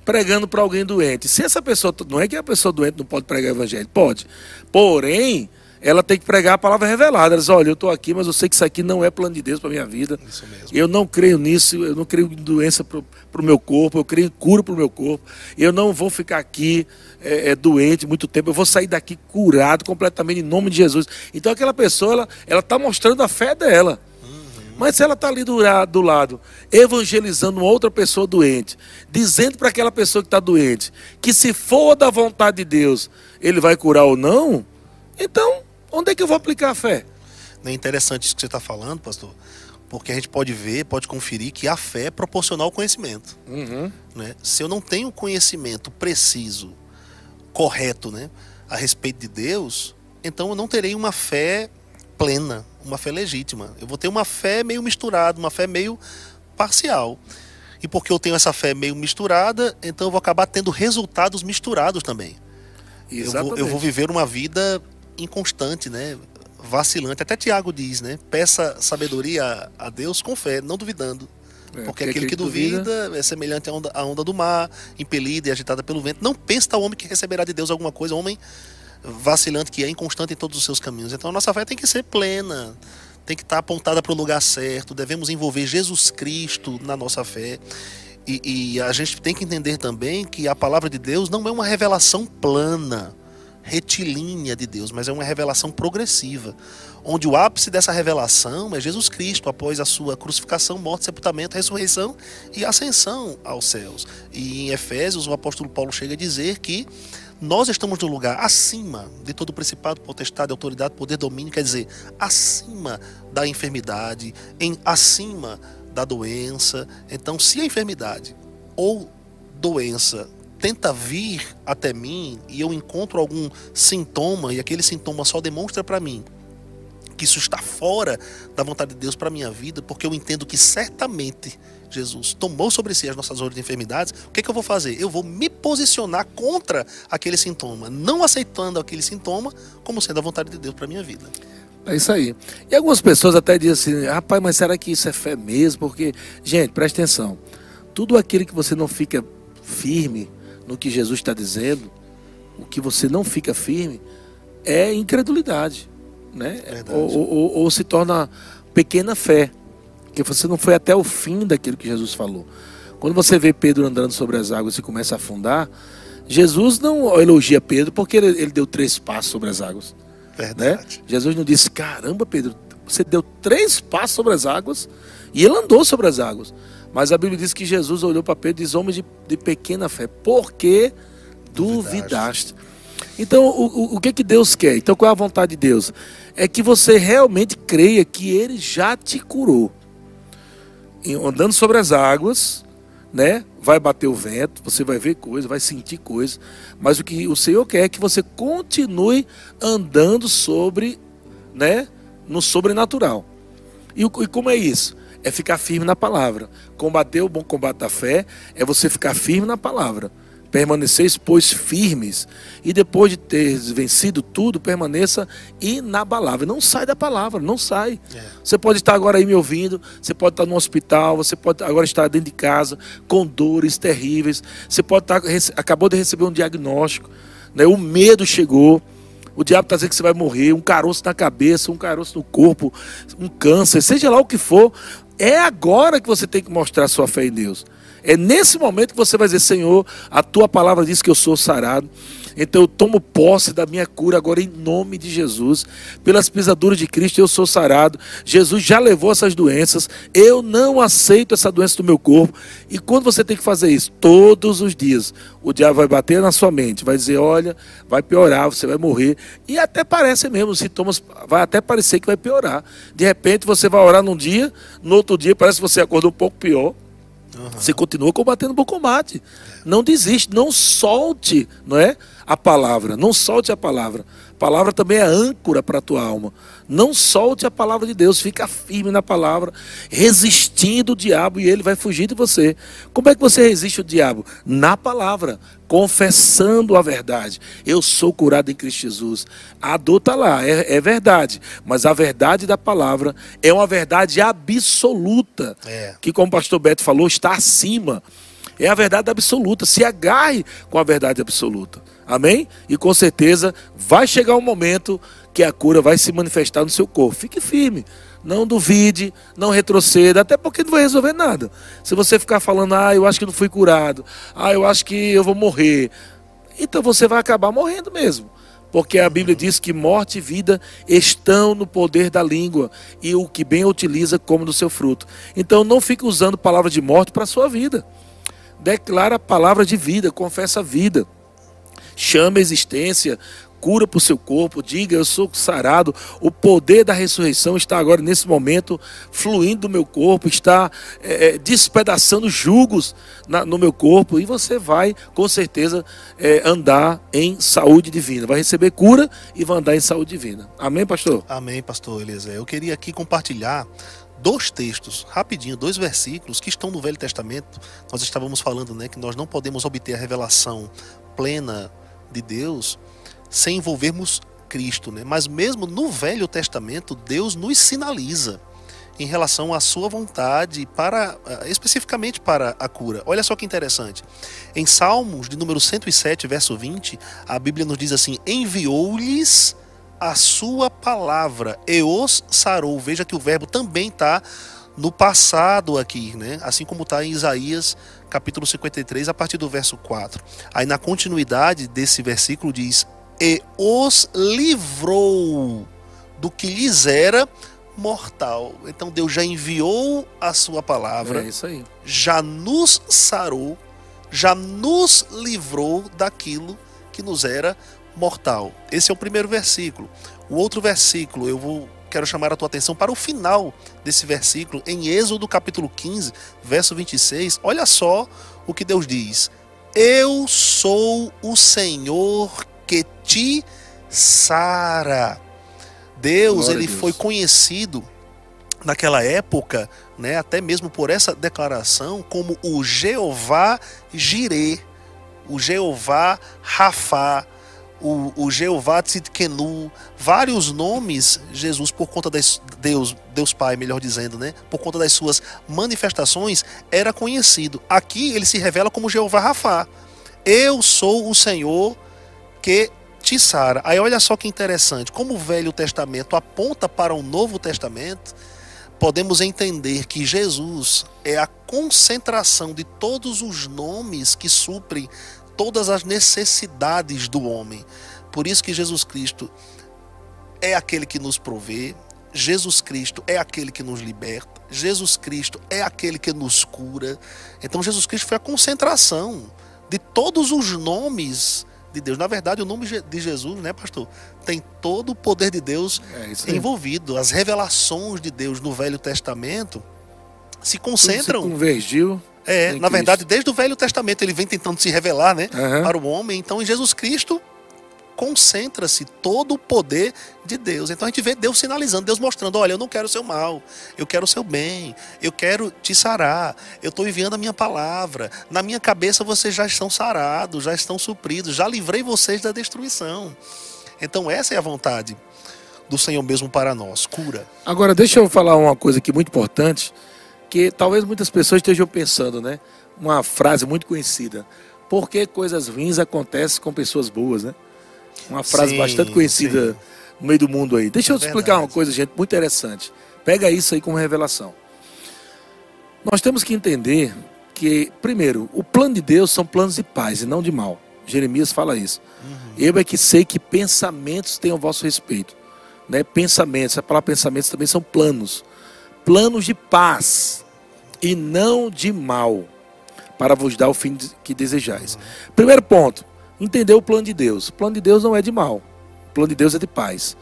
pregando para alguém doente. Se essa pessoa. Não é que a pessoa doente não pode pregar o evangelho. Pode. Porém ela tem que pregar a palavra revelada. Ela diz, olha, eu estou aqui, mas eu sei que isso aqui não é plano de Deus para minha vida. Isso mesmo. Eu não creio nisso, eu não creio em doença para o meu corpo, eu creio em cura para o meu corpo. Eu não vou ficar aqui é, é, doente muito tempo, eu vou sair daqui curado completamente em nome de Jesus. Então aquela pessoa, ela está mostrando a fé dela. Mas se ela está ali do, do, lado, evangelizando outra pessoa doente, dizendo para aquela pessoa que está doente que se for da vontade de Deus, ele vai curar ou não, então Onde é que eu vou aplicar a fé? Não é interessante isso que você está falando, pastor? Porque a gente pode ver, pode conferir que a fé é proporcional ao conhecimento. Uhum. Né? Se eu não tenho conhecimento preciso, correto, né, a respeito de Deus, então eu não terei uma fé plena, uma fé legítima. Eu vou ter uma fé meio misturada, uma fé meio parcial. E porque eu tenho essa fé meio misturada, então eu vou acabar tendo resultados misturados também. Eu vou, eu vou, viver uma vida inconstante, né? Vacilante. Até Tiago diz, né? Peça sabedoria a Deus com fé, não duvidando. É, porque aquele que duvida, duvida, é semelhante à onda, à onda do mar, impelida e agitada pelo vento. Não pense tal homem que receberá de Deus alguma coisa, homem vacilante que é inconstante em todos os seus caminhos. Então a nossa fé tem que ser plena, tem que estar apontada para o lugar certo, devemos envolver Jesus Cristo na nossa fé. E, e, a gente tem que entender também que a palavra de Deus não é uma revelação plana, retilínea de Deus, mas é uma revelação progressiva, onde o ápice dessa revelação é Jesus Cristo, após a sua crucificação, morte, sepultamento, ressurreição e ascensão aos céus. E em Efésios, o apóstolo Paulo chega a dizer que nós estamos no lugar acima de todo principado, potestade, autoridade, poder, domínio, quer dizer, acima da enfermidade, em acima da doença. Então, se a enfermidade ou doença tenta vir até mim e eu encontro algum sintoma e aquele sintoma só demonstra para mim que isso está fora da vontade de Deus para minha vida, porque eu entendo que certamente Jesus tomou sobre si as nossas dores de enfermidades, o que, é que eu vou fazer? Eu vou me posicionar contra aquele sintoma, não aceitando aquele sintoma como sendo a vontade de Deus para minha vida. É isso aí. E algumas pessoas até dizem assim, rapaz, mas será que isso é fé mesmo? Porque, gente, presta atenção. Tudo aquilo que você não fica firme no que Jesus está dizendo, o que você não fica firme, é incredulidade. Né? Ou, ou, ou se torna pequena fé. Porque você não foi até o fim daquilo que Jesus falou. Quando você vê Pedro andando sobre as águas e começa a afundar, Jesus não elogia Pedro porque ele, ele deu três passos sobre as águas. Verdade. Né? Jesus não disse: caramba, Pedro, você deu três passos sobre as águas e ele andou sobre as águas. Mas a Bíblia diz que Jesus olhou para Pedro e diz: homem de, de pequena fé, por que duvidaste? duvidaste? Então, o, o, o que, que Deus quer? Então, qual é a vontade de Deus? É que você realmente creia que Ele já te curou andando sobre as águas, né? Vai bater o vento, você vai ver coisas, vai sentir coisas, mas o que o Senhor quer é que você continue andando sobre, né? No sobrenatural. E, e como é isso? É ficar firme na palavra. Combater o bom combate da fé é você ficar firme na palavra. Permaneceis, pois, firmes. E depois de ter vencido tudo, permaneça inabalável. Não sai da palavra, não sai. É. Você pode estar agora aí me ouvindo, você pode estar no hospital, você pode agora estar dentro de casa, com dores terríveis. Você pode estar, acabou de receber um diagnóstico, né? o medo chegou. O diabo está dizendo que você vai morrer, um caroço na cabeça, um caroço no corpo, um câncer, seja lá o que for. É agora que você tem que mostrar sua fé em Deus. É nesse momento que você vai dizer: Senhor, a tua palavra diz que eu sou sarado. Então eu tomo posse da minha cura agora em nome de Jesus. Pelas pisaduras de Cristo eu sou sarado. Jesus já levou essas doenças. Eu não aceito essa doença do meu corpo. E quando você tem que fazer isso? Todos os dias. O diabo vai bater na sua mente, vai dizer: olha, vai piorar, você vai morrer. E até parece mesmo, os sintomas vai até parecer que vai piorar. De repente você vai orar num dia, no outro dia parece que você acordou um pouco pior. Uhum. Você continua combatendo o bom combate. Não desiste, não solte, não é? A palavra, não solte a palavra. A palavra também é âncora para a tua alma. Não solte a palavra de Deus, fica firme na palavra, resistindo o diabo e ele vai fugir de você. Como é que você resiste o diabo? Na palavra, confessando a verdade. Eu sou curado em Cristo Jesus. A dor está lá, é, é, verdade, mas a verdade da palavra é uma verdade absoluta, é. que, como o pastor Beto falou, está acima. É a verdade absoluta. Se agarre com a verdade absoluta. Amém? E com certeza vai chegar um momento que a cura vai se manifestar no seu corpo. Fique firme. Não duvide, não retroceda, até porque não vai resolver nada. Se você ficar falando, ah, eu acho que não fui curado, ah, eu acho que eu vou morrer, então você vai acabar morrendo mesmo. Porque a Bíblia diz que morte e vida estão no poder da língua e o que bem utiliza como no seu fruto. Então não fique usando palavra de morte para a sua vida. Declara a palavra de vida, confessa a vida chama a existência, cura para o seu corpo, diga eu sou sarado, o poder da ressurreição está agora nesse momento fluindo do meu corpo, está é, é, despedaçando jugos na, no meu corpo e você vai com certeza é, andar em saúde divina, vai receber cura e vai andar em saúde divina. Amém, pastor? Amém, pastor Eliezer. Eu queria aqui compartilhar dois textos, rapidinho, dois versículos que estão no Velho Testamento. Nós estávamos falando, né, que nós não podemos obter a revelação plena de Deus sem envolvermos Cristo, né? Mas mesmo no Velho Testamento, Deus nos sinaliza em relação à sua vontade para eh, especificamente para a cura. Olha só que interessante. Em Salmos de número 107, verso 20, a Bíblia nos diz assim: "Enviou-lhes a sua palavra e os sarou". Veja que o verbo também está no passado aqui, né? Assim como está em Isaías capítulo 53, a partir do verso 4. Aí na continuidade desse versículo diz: E os livrou do que lhes era mortal. Então Deus já enviou a sua palavra, é isso aí. já nos sarou, já nos livrou daquilo que nos era mortal. Esse é o primeiro versículo. O outro versículo, eu vou quero chamar a tua atenção para o final desse versículo, em Êxodo capítulo 15, verso 26. Olha só o que Deus diz: Eu sou o Senhor que te sara. Deus, Glória ele Deus. foi conhecido naquela época, né, até mesmo por essa declaração, como o Jeová Jireh, o Jeová Rafá, o, o Jeová Tzidkenu, vários nomes, Jesus, por conta das Deus, Deus Pai, melhor dizendo, né? Por conta das suas manifestações, era conhecido. Aqui ele se revela como Jeová Rafá. Eu sou o Senhor que te sara. Aí olha só que interessante, como o Velho Testamento aponta para o Novo Testamento, podemos entender que Jesus é a concentração de todos os nomes que suprem todas as necessidades do homem. Por isso que Jesus Cristo é aquele que nos provê, Jesus Cristo é aquele que nos liberta, Jesus Cristo é aquele que nos cura. Então Jesus Cristo foi a concentração de todos os nomes de Deus. Na verdade, o nome de Jesus, né, pastor, tem todo o poder de Deus É envolvido. As revelações de Deus no Velho Testamento se Tudo concentram se convergiu. É, na verdade, desde o Velho Testamento ele vem tentando se revelar, né, Aham. para o homem. Então, em Jesus Cristo concentra-se todo o poder de Deus. Então a gente vê Deus sinalizando, Deus mostrando, olha, eu não quero o seu mal, eu quero o seu bem, eu quero te sarar, eu estou enviando a minha palavra. Na minha cabeça vocês já estão sarados, já estão supridos, já livrei vocês da destruição. Então essa é a vontade do Senhor mesmo para nós, cura. Agora, deixa eu falar uma coisa aqui muito importante, que talvez muitas pessoas estejam pensando, né? Uma frase muito conhecida. Por que coisas ruins acontecem com pessoas boas, né? Uma frase Sim, bastante conhecida sim. no meio do mundo aí. Deixa eu É te explicar uma verdade. coisa, gente, muito interessante. Pega isso aí como revelação. Nós temos que entender que, primeiro, o plano de Deus são planos de paz e não de mal. Jeremias fala isso. Eu é que sei que pensamentos têm ao vosso respeito. Né? Pensamentos, a palavra pensamentos também são planos. Planos de paz e não de mal, para vos dar o fim que desejais. Primeiro ponto, entender o plano de Deus. O plano de Deus não é de mal. O plano de Deus é de paz.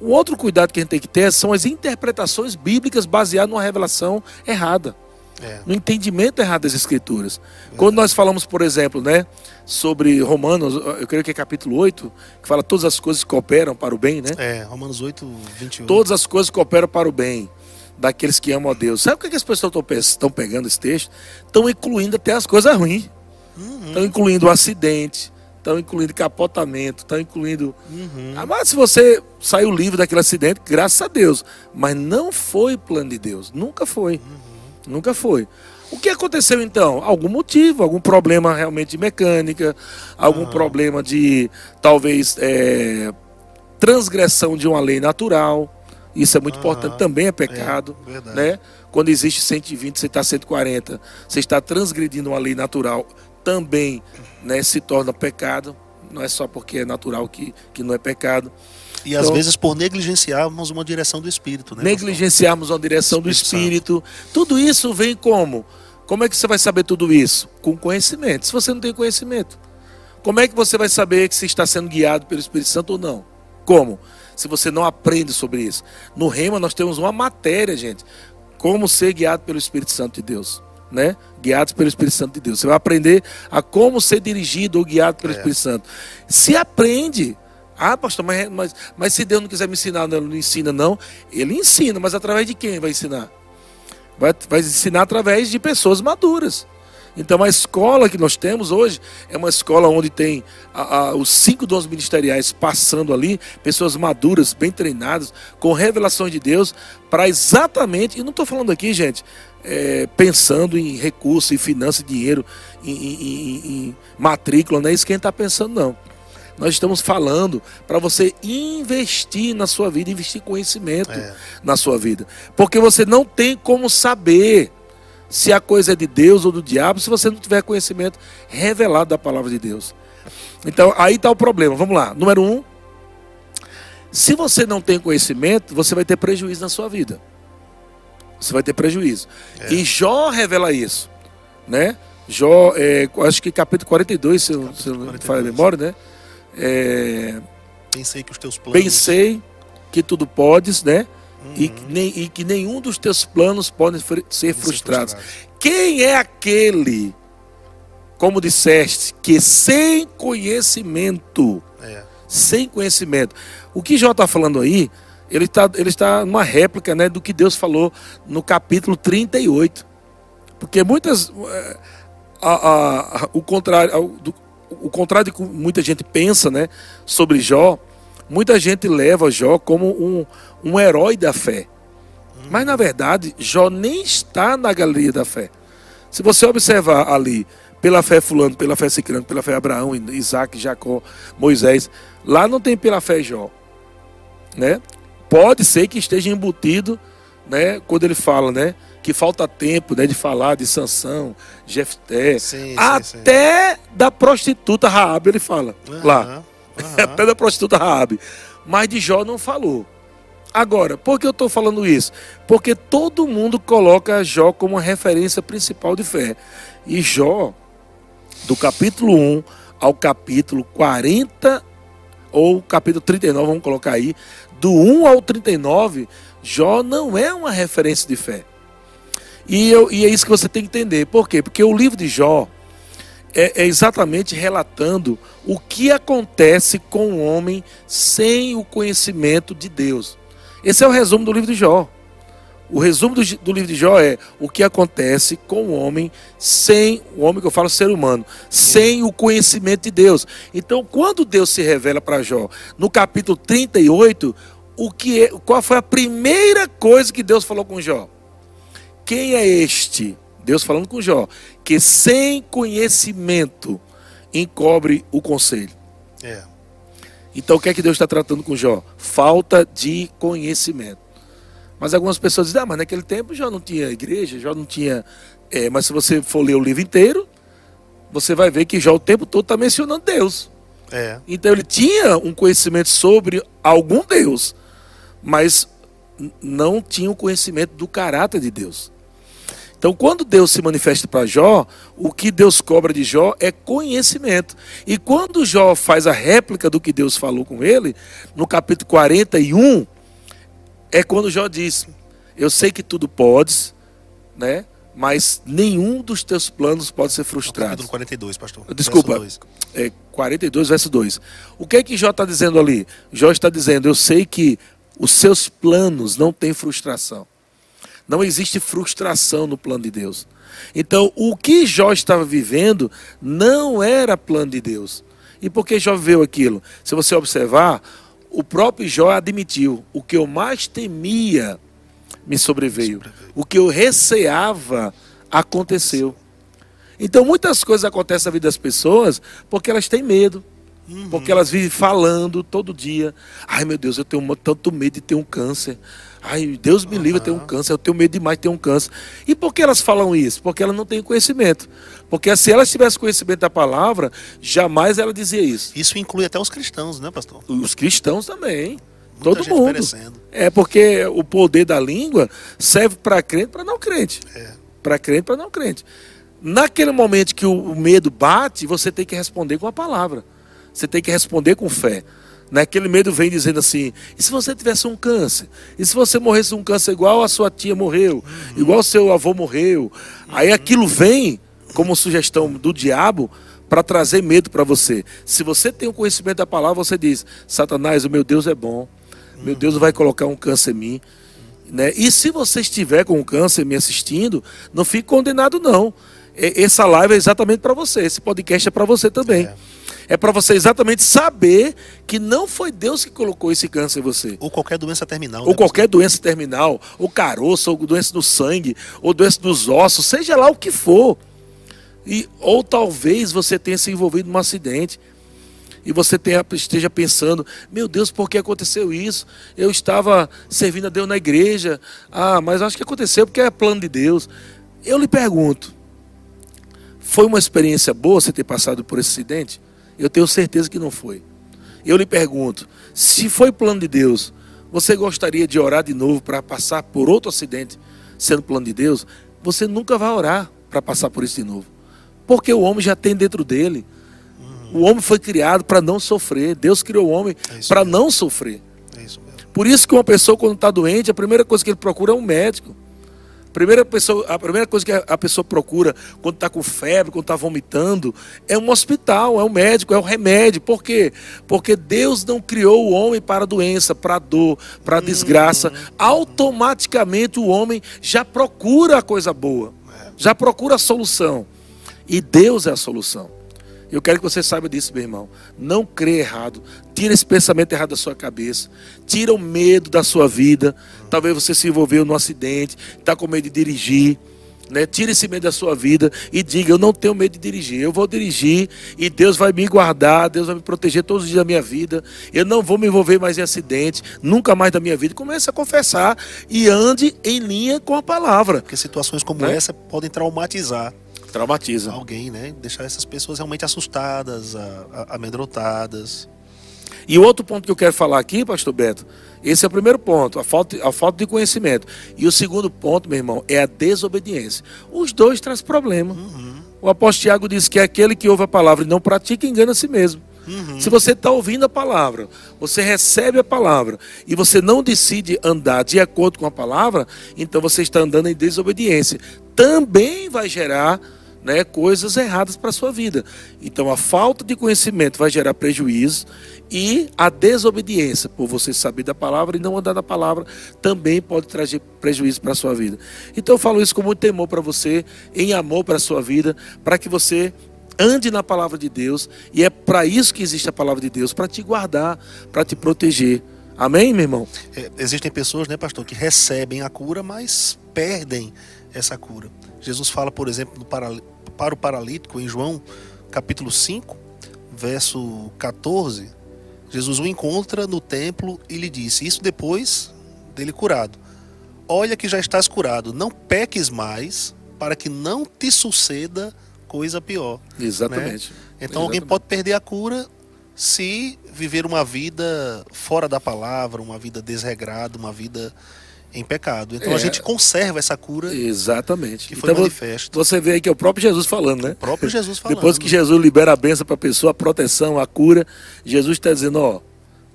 O outro cuidado que a gente tem que ter são as interpretações bíblicas baseadas numa revelação errada É. no entendimento errado das escrituras. Quando nós falamos, por exemplo, né, sobre Romanos, eu creio que é capítulo 8, que fala todas as coisas cooperam para o bem, né? É, Romanos 8, 21. Todas as coisas cooperam para o bem daqueles que amam a Deus. Sabe o que, que as pessoas estão pe- estão pegando esse texto? Estão incluindo até as coisas ruins. Uhum, Estão incluindo o acidente, estão incluindo capotamento, estão incluindo. uhum. Ah, mas se você saiu livre daquele acidente, graças a Deus. Mas não foi plano de Deus. Nunca foi. Nunca foi. O que aconteceu então? Algum motivo, algum problema realmente de mecânica, algum Ah. problema de talvez é, transgressão de uma lei natural. Isso é muito Aham. importante, também é pecado. É, né? Quando existe 120, você está 140, você está transgredindo uma lei natural, também né, se torna pecado. Não é só porque é natural que, que não é pecado. E às Então- vezes por negligenciarmos uma direção do Espírito, né? Negligenciarmos a direção do Espírito Espírito. Tudo isso vem como? Como é que você vai saber tudo isso? Com conhecimento. Se você não tem conhecimento, Como é que você vai saber que você está sendo guiado pelo Espírito Santo ou não? Como? Se você não aprende sobre isso. No Rema nós temos uma matéria, gente. Como ser guiado pelo Espírito Santo de Deus. Né? Guiados pelo Espírito Santo de Deus. Você vai aprender a como ser dirigido ou guiado pelo é. Espírito Santo. Se aprende. Ah, pastor, mas, mas, mas se Deus não quiser me ensinar, não, não ensina, não. Ele ensina, mas através de quem vai ensinar? Vai, vai ensinar através de pessoas maduras. Então a escola que nós temos hoje é uma escola onde tem a, a, os cinco dons ministeriais passando ali, pessoas maduras, bem treinadas, com revelações de Deus, para exatamente, e não estou falando aqui, gente, é, pensando em recursos, em finanças, dinheiro, em, em, em, em matrícula, não é isso que a gente está pensando, não. Nós estamos falando para você investir na sua vida, investir conhecimento é. na sua vida. Porque você não tem como saber se a coisa é de Deus ou do diabo se você não tiver conhecimento revelado da palavra de Deus. Então, aí está o problema. Vamos lá. Número um. Se você não tem conhecimento, você vai ter prejuízo na sua vida. Você vai ter prejuízo. É. E Jó revela isso. Né? Jó, é, acho que capítulo 42, se, capítulo se eu não falha a memória, né? É, pensei que os teus planos. Pensei que tudo podes, né? Uhum. E, nem, e, que nenhum dos teus planos pode ser frustrados. Quem é aquele, como disseste, que sem conhecimento, é. sem conhecimento, o que Jó está falando aí, ele está ele está numa réplica né, do que Deus falou no capítulo 38. Porque muitas. Eh, a, a, a, o contrário. Do, o contrário do que muita gente pensa né, sobre Jó, muita gente leva Jó como um, um herói da fé. Mas na verdade, Jó nem está na galeria da fé. Se você observar ali, pela fé fulano, pela fé ciclano, pela fé Abraão, Isaac, Jacó, Moisés, lá não tem pela fé Jó. Né? Pode ser que esteja embutido, né, quando ele fala, né, que falta tempo né, de falar de Sansão, Jefté, sim, até sim, sim. da prostituta Raabe ele fala uhum, lá. Uhum. [LAUGHS] até da prostituta Raabe. Mas de Jó não falou. Agora, por que eu estou falando isso? Porque todo mundo coloca Jó como a referência principal de fé. E Jó, do capítulo 1 ao capítulo 40, ou capítulo 39, vamos colocar aí, do 1 ao 39, Jó não é uma referência de fé. E, eu, e é isso que você tem que entender. Por quê? Porque o livro de Jó é, é exatamente relatando o que acontece com o homem sem o conhecimento de Deus. Esse é o resumo do livro de Jó. O resumo do, do, livro de Jó é o que acontece com o homem sem o homem que eu falo ser humano, sem o conhecimento de Deus. Então, quando Deus se revela para Jó, no capítulo 38, o que é, qual foi a primeira coisa que Deus falou com Jó? Quem é este? Deus falando com Jó, que sem conhecimento encobre o conselho. É. Então o que é que Deus está tratando com Jó? Falta de conhecimento. Mas algumas pessoas dizem, ah, mas naquele tempo Jó não tinha igreja, Jó não tinha. É, mas se você for ler o livro inteiro, você vai ver que Jó o tempo todo está mencionando Deus. É. Então ele tinha um conhecimento sobre algum Deus, mas não tinha o conhecimento do caráter de Deus. Então, quando Deus se manifesta para Jó, o que Deus cobra de Jó é conhecimento. E quando Jó faz a réplica do que Deus falou com ele, no capítulo 41, é quando Jó diz: Eu sei que tudo podes, né? mas nenhum dos teus planos pode ser frustrado. Capítulo 42, pastor. Desculpa, verso é 42, verso 2. O que é que Jó está dizendo ali? Jó está dizendo: Eu sei que os seus planos não têm frustração. Não existe frustração no plano de Deus. Então, o que Jó estava vivendo não era plano de Deus. E por que Jó viveu aquilo? Se você observar, o próprio Jó admitiu: o que eu mais temia me sobreveio. sobreveio. O que eu receava aconteceu. Então, muitas coisas acontecem na vida das pessoas porque elas têm medo. Uhum. Porque elas vivem falando todo dia. Ai meu Deus, eu tenho tanto medo de ter um câncer. Ai, Deus me uhum. livre de ter um câncer, eu tenho medo demais de ter um câncer. E por que elas falam isso? Porque elas não têm conhecimento. Porque se elas tivessem conhecimento da palavra, jamais ela dizia isso. Isso inclui até os cristãos, né, pastor? Os cristãos também. Muita todo mundo. Perecendo. É porque o poder da língua serve para crente, para não crente. É. Para crente, para não crente. Naquele momento que o medo bate, você tem que responder com a palavra. Você tem que responder com fé. Naquele medo vem dizendo assim: e se você tivesse um câncer? E se você morresse um câncer igual a sua tia morreu? Igual seu avô morreu? Aí aquilo vem como sugestão do diabo para trazer medo para você. Se você tem o conhecimento da palavra, você diz: Satanás, o meu Deus é bom. Meu Deus vai colocar um câncer em mim. Né? E se você estiver com um câncer me assistindo, não fique condenado, não. Essa live é exatamente para você. Esse podcast é para você também. É é para você exatamente saber que não foi Deus que colocou esse câncer em você. Ou qualquer doença terminal. Ou né, qualquer doença terminal, ou caroço, ou doença do sangue, ou doença dos ossos, seja lá o que for. E, ou talvez você tenha se envolvido num acidente e você tenha, esteja pensando: meu Deus, por que aconteceu isso? Eu estava servindo a Deus na igreja. Ah, mas acho que aconteceu porque é plano de Deus. Eu lhe pergunto: foi uma experiência boa você ter passado por esse acidente? Eu tenho certeza que não foi. Eu lhe pergunto: se foi plano de Deus, você gostaria de orar de novo para passar por outro acidente, sendo plano de Deus? Você nunca vai orar para passar por isso de novo. Porque o homem já tem dentro dele. O homem foi criado para não sofrer. Deus criou o homem é para não sofrer. É isso Por isso que uma pessoa, quando está doente, a primeira coisa que ele procura é um médico. Primeira pessoa, a primeira coisa que a pessoa procura quando está com febre, quando está vomitando, é um hospital, é um médico, é um remédio. Por quê? Porque Deus não criou o homem para a doença, para a dor, para a desgraça. Uhum. Automaticamente o homem já procura a coisa boa, já procura a solução. E Deus é a solução. Eu quero que você saiba disso, meu irmão. Não crê errado. Tira esse pensamento errado da sua cabeça. Tira o medo da sua vida. Talvez você se envolveu num acidente, está com medo de dirigir. Né? Tira esse medo da sua vida e diga: Eu não tenho medo de dirigir. Eu vou dirigir e Deus vai me guardar, Deus vai me proteger todos os dias da minha vida. Eu não vou me envolver mais em acidentes, nunca mais da minha vida. Comece a confessar e ande em linha com a palavra. Porque situações como né? essa podem traumatizar traumatiza alguém, né? Deixar essas pessoas realmente assustadas, amedrontadas. E o outro ponto que eu quero falar aqui, pastor Beto, esse é o primeiro ponto, a falta, a falta de conhecimento. E o segundo ponto, meu irmão, é a desobediência. Os dois trazem problema. Uhum. O apóstolo Tiago diz que é aquele que ouve a palavra e não pratica, engana a si mesmo. Uhum. Se você está ouvindo a palavra, você recebe a palavra e você não decide andar de acordo com a palavra, então você está andando em desobediência. Também vai gerar né, coisas erradas para a sua vida. Então a falta de conhecimento vai gerar prejuízo e a desobediência, por você saber da palavra e não andar na palavra, também pode trazer prejuízo para a sua vida. Então eu falo isso com muito temor para você, em amor para a sua vida, para que você ande na palavra de Deus, e é para isso que existe a palavra de Deus, para te guardar, para te proteger. Amém, meu irmão? É, existem pessoas, né, pastor, que recebem a cura, mas perdem essa cura. Jesus fala, por exemplo, para o paralítico em João capítulo 5, verso 14. Jesus o encontra no templo e lhe disse: Isso depois dele curado. Olha que já estás curado, não peques mais, para que não te suceda coisa pior. Exatamente. Né? Então Exatamente. alguém pode perder a cura se viver uma vida fora da palavra, uma vida desregrada, uma vida em pecado. Então é. a gente conserva essa cura. Exatamente. Que foi então, manifesto. Você vê aí que é o próprio Jesus falando, né? O próprio Jesus falando. Depois que Jesus libera a benção para a pessoa, a proteção, a cura, Jesus está dizendo, ó,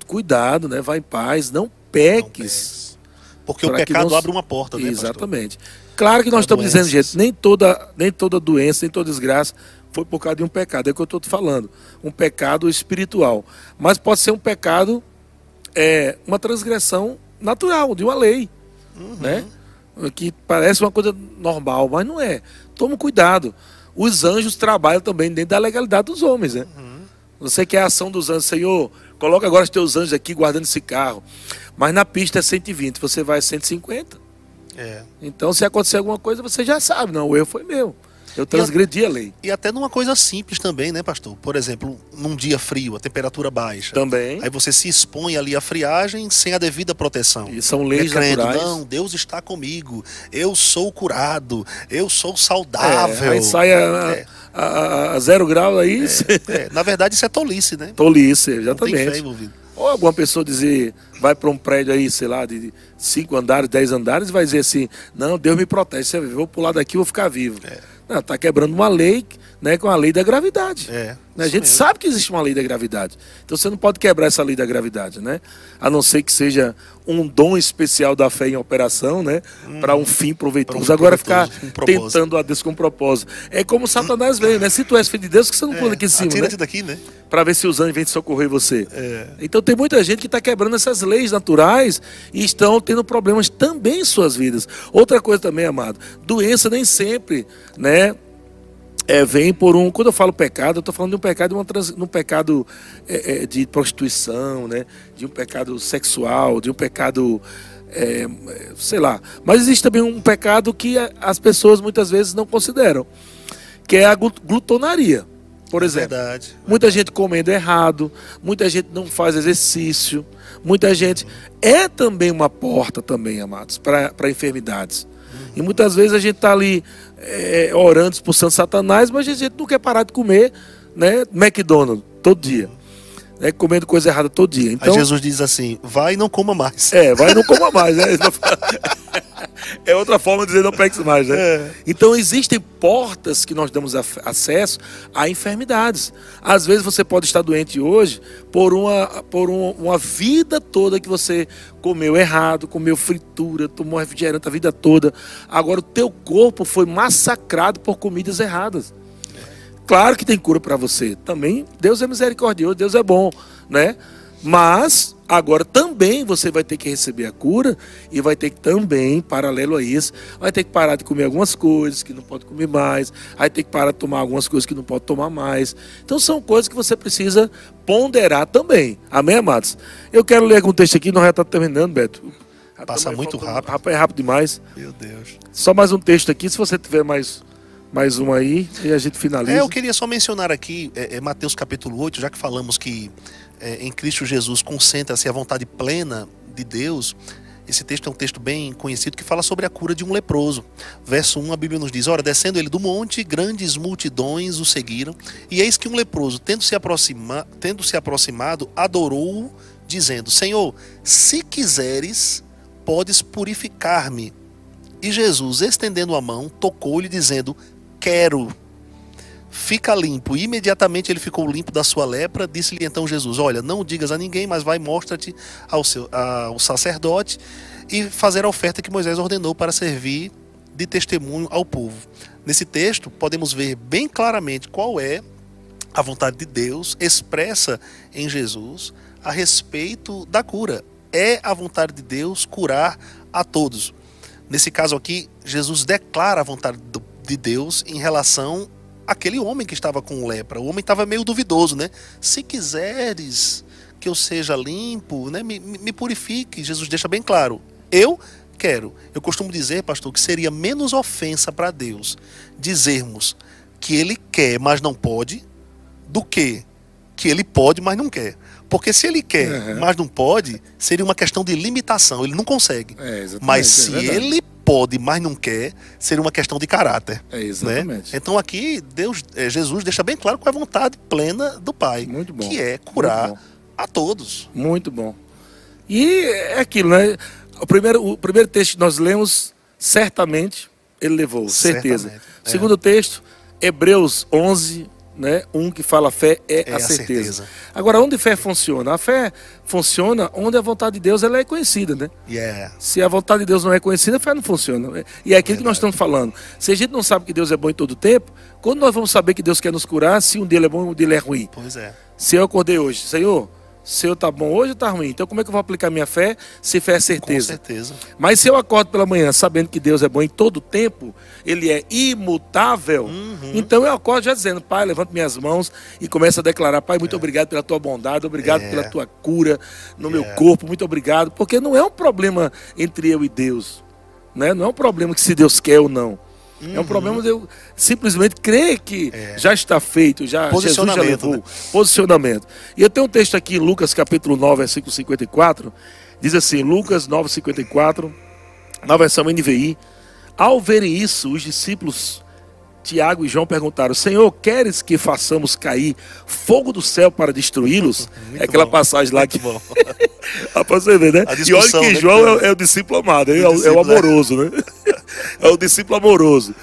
cuidado, né? Vai em paz, não peques. Não Porque o pecado não... abre uma porta, né, Exatamente. Pastor? Claro que nós estamos doenças. dizendo, gente, nem toda, nem toda doença, nem toda desgraça foi por causa de um pecado. É o que eu estou te falando. Um pecado espiritual. Mas pode ser um pecado, é, uma transgressão natural, de uma lei uhum. né? Que parece uma coisa normal, mas não é. Toma cuidado. Os anjos trabalham também dentro da legalidade dos homens, né? Uhum. Você quer a ação dos anjos, Senhor, coloca agora os teus anjos aqui guardando esse carro. Mas na pista é 120, você vai a 150. É. Então, se acontecer alguma coisa, você já sabe, não, o erro foi meu. Eu transgredi a, a, lei. E até numa coisa simples também, né, pastor? Por exemplo, num dia frio, a temperatura baixa. Também. Aí você se expõe ali à friagem sem a devida proteção. E são leis crendo, naturais. Não, Deus está comigo. Eu sou curado. Eu sou saudável. É, aí sai a, é. a, a, zero grau aí. É, é. Na verdade, isso é tolice, né? Tolice, exatamente. Não tem fé envolvido. Ou alguma pessoa dizer, vai para um prédio aí, sei lá, de cinco andares, dez andares, e vai dizer assim, não, Deus me protege, vou pular daqui, vou ficar vivo. É. Está quebrando uma lei, né, com a lei da gravidade. É. Né? A gente mesmo. sabe que existe uma lei da gravidade. Então você não pode quebrar essa lei da gravidade, né? A não ser que seja um dom especial da fé em operação, né? Para um fim proveitoso. Um Agora ficar um tentando a Deus com propósito. É como Satanás veio, né? Se tu és filho de Deus, que você não pula aqui em cima, né? Daqui, né? Para ver se os anjos vêm te socorrer você. É. Então tem muita gente que está quebrando essas leis naturais e estão tendo problemas também em suas vidas. Outra coisa também, amado, doença nem sempre, né? É, vem por um. Quando eu falo pecado, eu estou falando de um pecado, de, uma trans, de um pecado é, é, de prostituição, né? de um pecado sexual, de um pecado. é, sei lá. Mas existe também um pecado que as pessoas muitas vezes não consideram, que é a glu- glutonaria, por exemplo. Verdade. Muita gente comendo errado, muita gente não faz exercício, muita gente. É também uma porta, também, amados, para enfermidades. E muitas vezes a gente está ali é, orando, expulsando Satanás, mas a gente não quer parar de comer né, McDonald's todo dia. Né, comendo coisa errada todo dia. Então, Aí Jesus diz assim: vai e não coma mais. é, vai e não coma mais, né? [LAUGHS] É outra forma de dizer não peques mais, né? É. Então existem portas que nós damos acesso a enfermidades. Às vezes você pode estar doente hoje por uma, por um- uma vida toda que você comeu errado, comeu fritura, tomou refrigerante a vida toda. Agora o teu corpo foi massacrado por comidas erradas. Claro que tem cura para você. Também Deus é misericordioso, Deus é bom, né? Mas agora também você vai ter que receber a cura e vai ter que também, paralelo a isso, vai ter que parar de comer algumas coisas que não pode comer mais, vai ter que parar de tomar algumas coisas que não pode tomar mais. Então são coisas que você precisa ponderar também. Amém, amados? Eu quero ler algum texto aqui, nós já estamos terminando, Beto. Já Passa estamos muito rápido. Rapaz, É rápido demais. Meu Deus. Só mais um texto aqui, se você tiver mais, mais um aí, e a gente finaliza. É, eu queria só mencionar aqui, é, é, Mateus capítulo 8, já que falamos que é, em Cristo Jesus concentra-se a vontade plena de Deus. Esse texto é um texto bem conhecido que fala sobre a cura de um leproso. Verso 1, a Bíblia nos diz: Ora, descendo ele do monte, grandes multidões o seguiram, e eis que um leproso, tendo se, aproxima, tendo -se aproximado, adorou-o, dizendo: Senhor, se quiseres, podes purificar-me. E Jesus, estendendo a mão, tocou-lhe, dizendo: Quero fica limpo. E imediatamente ele ficou limpo da sua lepra. Disse-lhe então Jesus: Olha, não digas a ninguém, mas vai, mostra-te ao, seu, ao sacerdote e fazer a oferta que Moisés ordenou para servir de testemunho ao povo. Nesse texto, podemos ver bem claramente qual é a vontade de Deus expressa em Jesus a respeito da cura. É a vontade de Deus curar a todos. Nesse caso aqui, Jesus declara a vontade de Deus em relação àquele homem que estava com lepra. O homem estava meio duvidoso, né? Se quiseres que eu seja limpo, né, me, me purifique. Jesus deixa bem claro. Eu quero. Eu costumo dizer, pastor, que seria menos ofensa para Deus dizermos que ele quer, mas não pode, do que que ele pode, mas não quer. Porque se ele quer, Uhum. mas não pode, seria uma questão de limitação. Ele não consegue. É, Mas é se verdade. ele pode, mas não quer, seria uma questão de caráter. É, Né? exatamente. Então aqui Deus, eh, Jesus deixa bem claro qual é a vontade plena do Pai, Muito bom. que é curar a todos. Muito bom. E é aquilo, né? O primeiro, o primeiro texto que nós lemos, certamente ele levou, certeza. Certamente, O segundo texto, Hebreus 11, né? Um que fala fé é, É a, a certeza. certeza. Agora, onde fé funciona? A fé funciona onde a vontade de Deus ela é conhecida, né? Yeah. Se a vontade de Deus não é conhecida, a fé não funciona. E é aquilo que nós estamos falando. Se a gente não sabe que Deus é bom em todo o tempo, quando nós vamos saber que Deus quer nos curar, se um dia ele é bom e um dia ele é ruim? Pois é. Se eu acordei hoje, Senhor, o Senhor tá bom hoje ou tá ruim? Então como é que eu vou aplicar minha fé se fé é Com certeza? certeza. Mas se eu acordo pela manhã sabendo que Deus é bom em todo tempo, Ele é imutável, Uhum. então eu acordo já dizendo, Pai, levanto minhas mãos e começo a declarar, Pai, muito obrigado pela tua bondade, obrigado É. pela tua cura no meu É. corpo, muito obrigado, porque não é um problema entre eu e Deus, né? não é um problema que se Deus quer ou não. É um problema de eu simplesmente crer que Uhum. É. já está feito, já Jesus já Posicionamento, levou. né? Posicionamento. E eu tenho um texto aqui, Lucas capítulo 9, versículo 54. Diz assim, Lucas 9, 54, na versão NVI. Ao verem isso, os discípulos Tiago e João perguntaram: Senhor, queres que façamos cair fogo do céu para destruí-los? É aquela bom. passagem lá que. Bom. [LAUGHS] Pra você ver, né? A E olha que né, João que- é, é o discípulo amado, é, O é o amoroso, né? [LAUGHS] É o discípulo amoroso.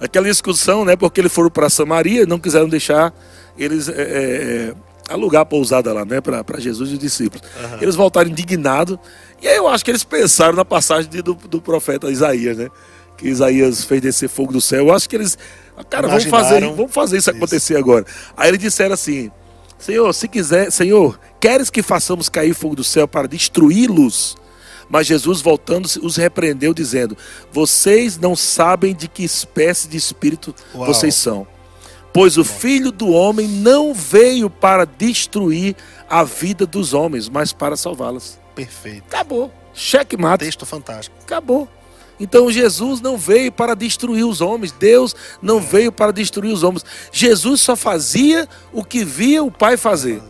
aquela discussão, né? Porque eles foram para Samaria, não quiseram deixar eles é, é, alugar a pousada lá, né? Para Jesus e os discípulos. Uhum. Eles voltaram indignados. E aí eu acho que eles pensaram na passagem de, do, do profeta Isaías, né? Que Isaías fez descer fogo do céu. Eu acho que eles. Cara, vamos fazer, vamos fazer isso, isso acontecer agora. Aí eles disseram assim: Senhor, se quiser, Senhor, queres que façamos cair fogo do céu para destruí-los? Mas Jesus, voltando, os repreendeu, dizendo: Vocês não sabem de que espécie de espírito Uau. vocês são. Pois o filho do homem não veio para destruir a vida dos homens, mas para salvá-las. Perfeito. Acabou. Cheque mate. Texto fantástico. Acabou. Então Jesus não veio para destruir os homens, Deus não veio para destruir os homens. Jesus só fazia o que via o Pai fazer.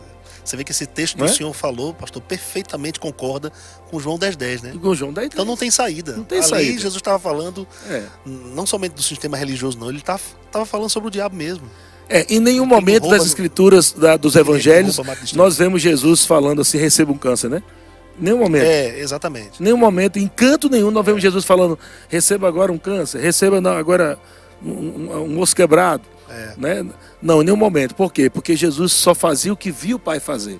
Você vê que esse texto que é? o senhor falou, pastor, perfeitamente concorda com João 10,10, 10, né? Com João 10, 10. Então não tem saída. Não tem Ali, saída. Jesus estava falando é. não somente do sistema religioso, não, ele estava falando sobre o diabo mesmo. É, em nenhum momento das escrituras da, dos evangelhos nós vemos Jesus falando assim, receba um câncer, né? Nenhum momento. É, exatamente. Nenhum momento, em canto nenhum, nós vemos é. Jesus falando: receba agora um câncer, receba agora um, um, um osso quebrado. É. Né? Não, em nenhum momento. Por quê? Porque Jesus só fazia o que viu o Pai fazer.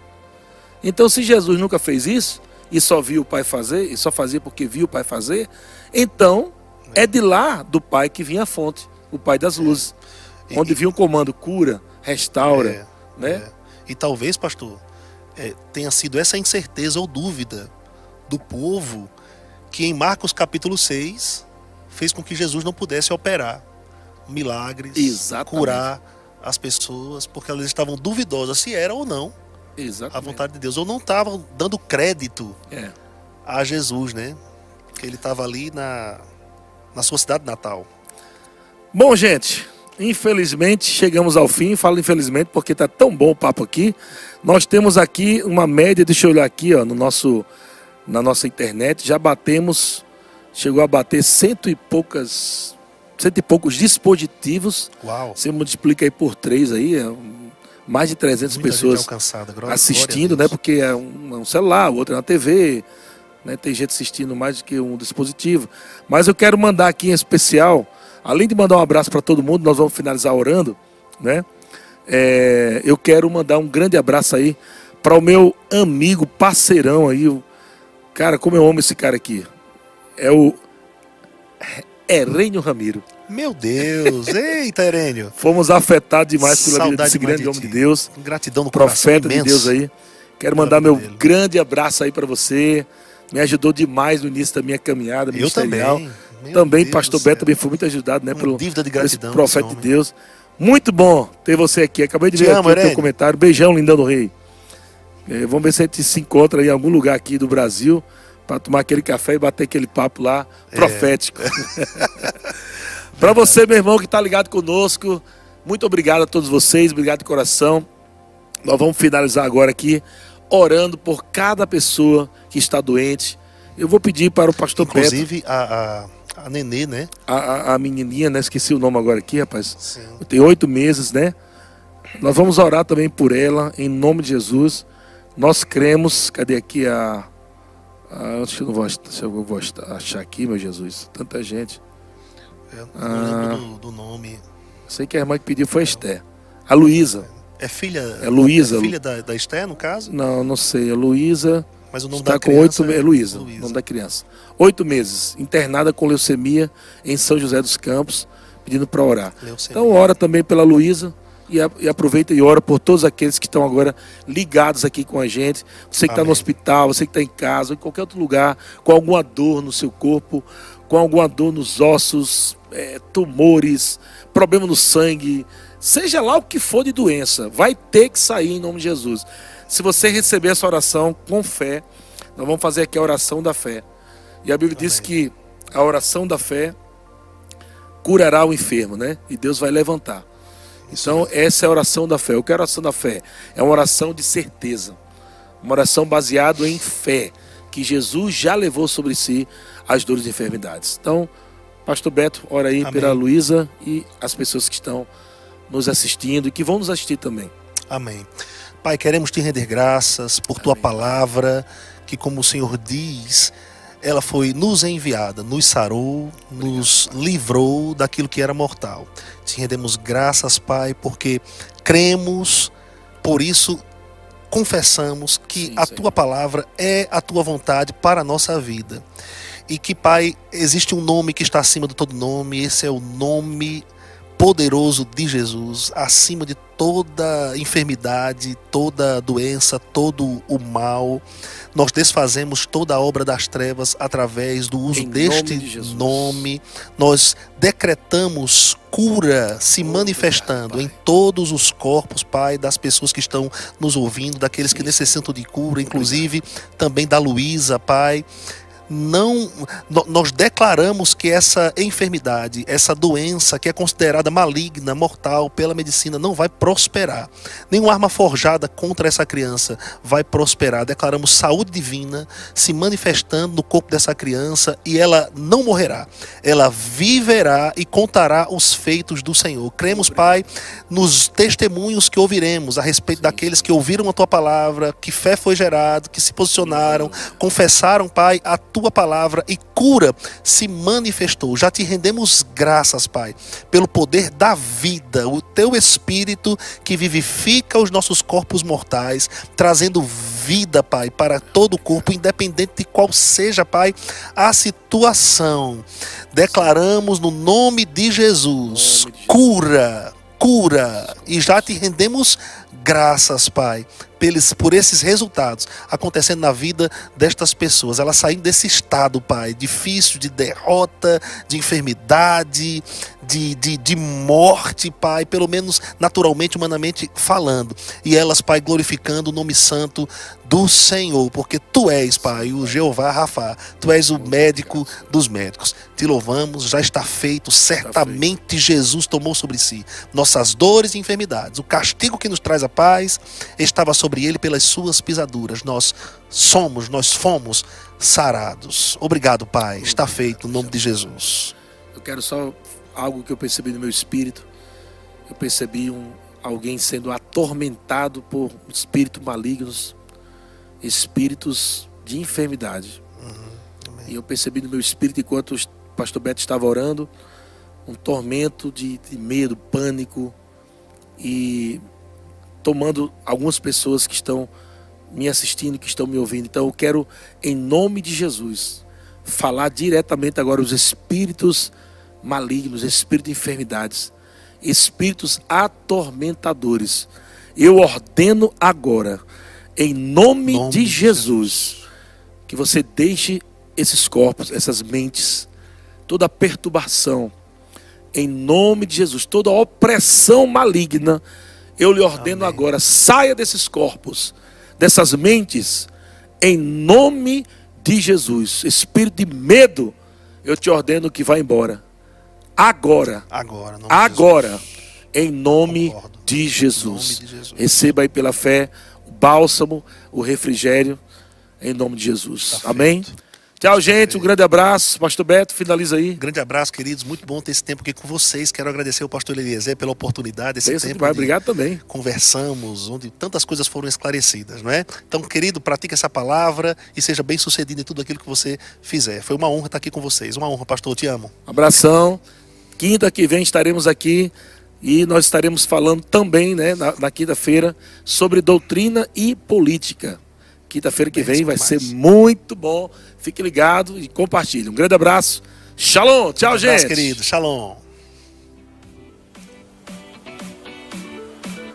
Então, se Jesus nunca fez isso, e só viu o Pai fazer, e só fazia porque viu o Pai fazer, então é de lá do Pai que vinha a fonte, o Pai das luzes. É. Onde vinha o comando cura, restaura. É. Né? É. E talvez, pastor, é, tenha sido essa incerteza ou dúvida do povo que em Marcos capítulo 6 fez com que Jesus não pudesse operar milagres, Exatamente. curar as pessoas, porque elas estavam duvidosas se era ou não Exatamente. a vontade de Deus, ou não estavam dando crédito é. a Jesus, né? Que ele estava ali na, na sua cidade natal. Bom, gente, infelizmente chegamos ao fim. Falo infelizmente porque está tão bom o papo aqui. Nós temos aqui uma média, deixa eu olhar aqui, ó, no nosso, na nossa internet, já batemos, chegou a bater cento e poucas, cento e poucos dispositivos. Uau. Você multiplica aí por três aí, é mais de 300 Muita pessoas assistindo, né? Porque é um, é um celular, o outro é na TV, né? Tem gente assistindo mais do que um dispositivo. Mas eu quero mandar aqui em especial, além de mandar um abraço para todo mundo, nós vamos finalizar orando, né? É, eu quero mandar um grande abraço aí para o meu amigo, parceirão aí. O, cara, como eu amo esse cara aqui. É o Herênio Ramiro. Meu Deus, [LAUGHS] eita Herênio. Fomos afetados demais pela Saudade vida desse grande de homem de Deus. Gratidão no Profeta de Deus aí. Quero mandar meu dele. grande abraço aí para você. Me ajudou demais no início da minha caminhada eu também. Meu também, Deus pastor Beto também foi muito ajudado, né? Uma pelo dívida de gratidão, profeta de Deus. Muito bom ter você aqui. Acabei de Te ver amo, aqui o teu comentário. Beijão, lindão do rei. É, vamos ver se a gente se encontra em algum lugar aqui do Brasil para tomar aquele café e bater aquele papo lá é. profético. [LAUGHS] para você, meu irmão, que está ligado conosco, muito obrigado a todos vocês, obrigado de coração. Nós vamos finalizar agora aqui orando por cada pessoa que está doente. Eu vou pedir para o pastor Inclusive, Pedro. a, a a Nenê, né? A, a, a, menininha, né? Esqueci o nome agora aqui, rapaz. Sim. Tem oito meses, né? Nós vamos orar também por ela, em nome de Jesus. Nós cremos. Cadê aqui a. a acho que eu não vou, se eu vou achar aqui, meu Jesus. Tanta gente. Eu não ah, lembro do, do, nome. Sei que a irmã que pediu foi a Esther. A Luísa. É filha. É Luísa. É filha da, da Esther, no caso? Não, não sei. A Luísa. Mas o nome está da com oito é Luísa, nome da criança. Oito meses, internada com leucemia em São José dos Campos, pedindo para orar. Leucemia. Então ora também pela Luísa e, aproveita e ora por todos aqueles que estão agora ligados aqui com a gente. Você que está no hospital, você que está em casa, em qualquer outro lugar, com alguma dor no seu corpo, com alguma dor nos ossos, é, tumores, problema no sangue, seja lá o que for de doença, vai ter que sair em nome de Jesus. Se você receber essa oração com fé, nós vamos fazer aqui a oração da fé. E a Bíblia Amém. diz que a oração da fé curará o enfermo, né? E Deus vai levantar. Então, essa é a oração da fé. O que é a oração da fé? É uma oração de certeza. Uma oração baseada em fé, que Jesus já levou sobre si as dores e enfermidades. Então, Pastor Beto, ora aí Amém. pela Luísa e as pessoas que estão nos assistindo e que vão nos assistir também. Amém. Pai, queremos te render graças por tua palavra, que, como o Senhor diz, ela foi nos enviada, nos sarou, nos livrou daquilo que era mortal. Te rendemos graças, Pai, porque cremos, por isso confessamos que sim, a tua palavra é a tua vontade para a nossa vida. E que, Pai, existe um nome que está acima de todo nome, esse é o nome poderoso de Jesus, acima de toda enfermidade, toda doença, todo o mal. Nós desfazemos toda a obra das trevas através do uso em deste nome, de nome. Nós decretamos cura se manifestando em todos os corpos, Pai, das pessoas que estão nos ouvindo, daqueles que necessitam de cura, inclusive também da Luísa, Pai não nós declaramos que essa enfermidade, essa doença que é considerada maligna, mortal pela medicina não vai prosperar. Nenhuma arma forjada contra essa criança vai prosperar. Declaramos saúde divina se manifestando no corpo dessa criança e ela não morrerá. Ela viverá e contará os feitos do Senhor. Cremos, Pai, nos testemunhos que ouviremos a respeito daqueles que ouviram a tua palavra, que fé foi gerada, que se posicionaram, confessaram, Pai, a tua tua palavra e cura se manifestou. Já te rendemos graças, Pai, pelo poder da vida, o teu espírito que vivifica os nossos corpos mortais, trazendo vida, Pai, para todo o corpo, independente de qual seja, Pai, a situação. Declaramos no nome de Jesus, cura, cura, e já te rendemos graças, Pai, pelos, por esses resultados acontecendo na vida destas pessoas. Elas saindo desse estado, Pai, difícil, de derrota, de enfermidade, de, de, de morte, Pai, pelo menos naturalmente, humanamente falando. E elas, Pai, glorificando o nome santo do Senhor, porque Tu és, Pai, o Jeová Rafa, Tu és o médico dos médicos. Te louvamos, já está feito, certamente Jesus tomou sobre si nossas dores e enfermidades. O castigo que nos traz a paz estava sobre ele pelas suas pisaduras. Nós somos, nós fomos sarados. Obrigado, Pai. Está feito no nome de Jesus. Eu quero só algo que eu percebi no meu espírito. Eu percebi um, alguém sendo atormentado por espíritos malignos, espíritos de enfermidade. Uhum, e eu percebi no meu espírito, enquanto o pastor Beto estava orando, um tormento de, de medo, pânico e tomando algumas pessoas que estão me assistindo, que estão me ouvindo. Então eu quero, em nome de Jesus, falar diretamente agora os espíritos malignos, espíritos de enfermidades, espíritos atormentadores. Eu ordeno agora, em nome, nome de Jesus, que você deixe esses corpos, essas mentes, toda perturbação, em nome de Jesus, toda opressão maligna, eu lhe ordeno Amém. agora, saia desses corpos, dessas mentes, em nome de Jesus. Espírito de medo, eu te ordeno que vá embora agora. Agora. Agora. Em nome, de Jesus. nome de Jesus. Receba aí pela fé o bálsamo, o refrigério, em nome de Jesus. Tá Amém? Feito. Tchau, gente. Um grande abraço. Pastor Beto, finaliza aí. Grande abraço, queridos. Muito bom ter esse tempo aqui com vocês. Quero agradecer ao pastor Eliezer pela oportunidade. Esse tempo vai, obrigado também. Conversamos, onde tantas coisas foram esclarecidas, não é? Então, querido, pratique essa palavra e seja bem sucedido em tudo aquilo que você fizer. Foi uma honra estar aqui com vocês. Uma honra, pastor. te amo. Abração. Quinta que vem estaremos aqui e nós estaremos falando também, né, na, na quinta-feira, sobre doutrina e política. Quinta-feira que vem vai ser muito bom. Fique ligado e compartilhe. Um grande abraço. Shalom. Tchau, um abraço, gente. querido. Shalom.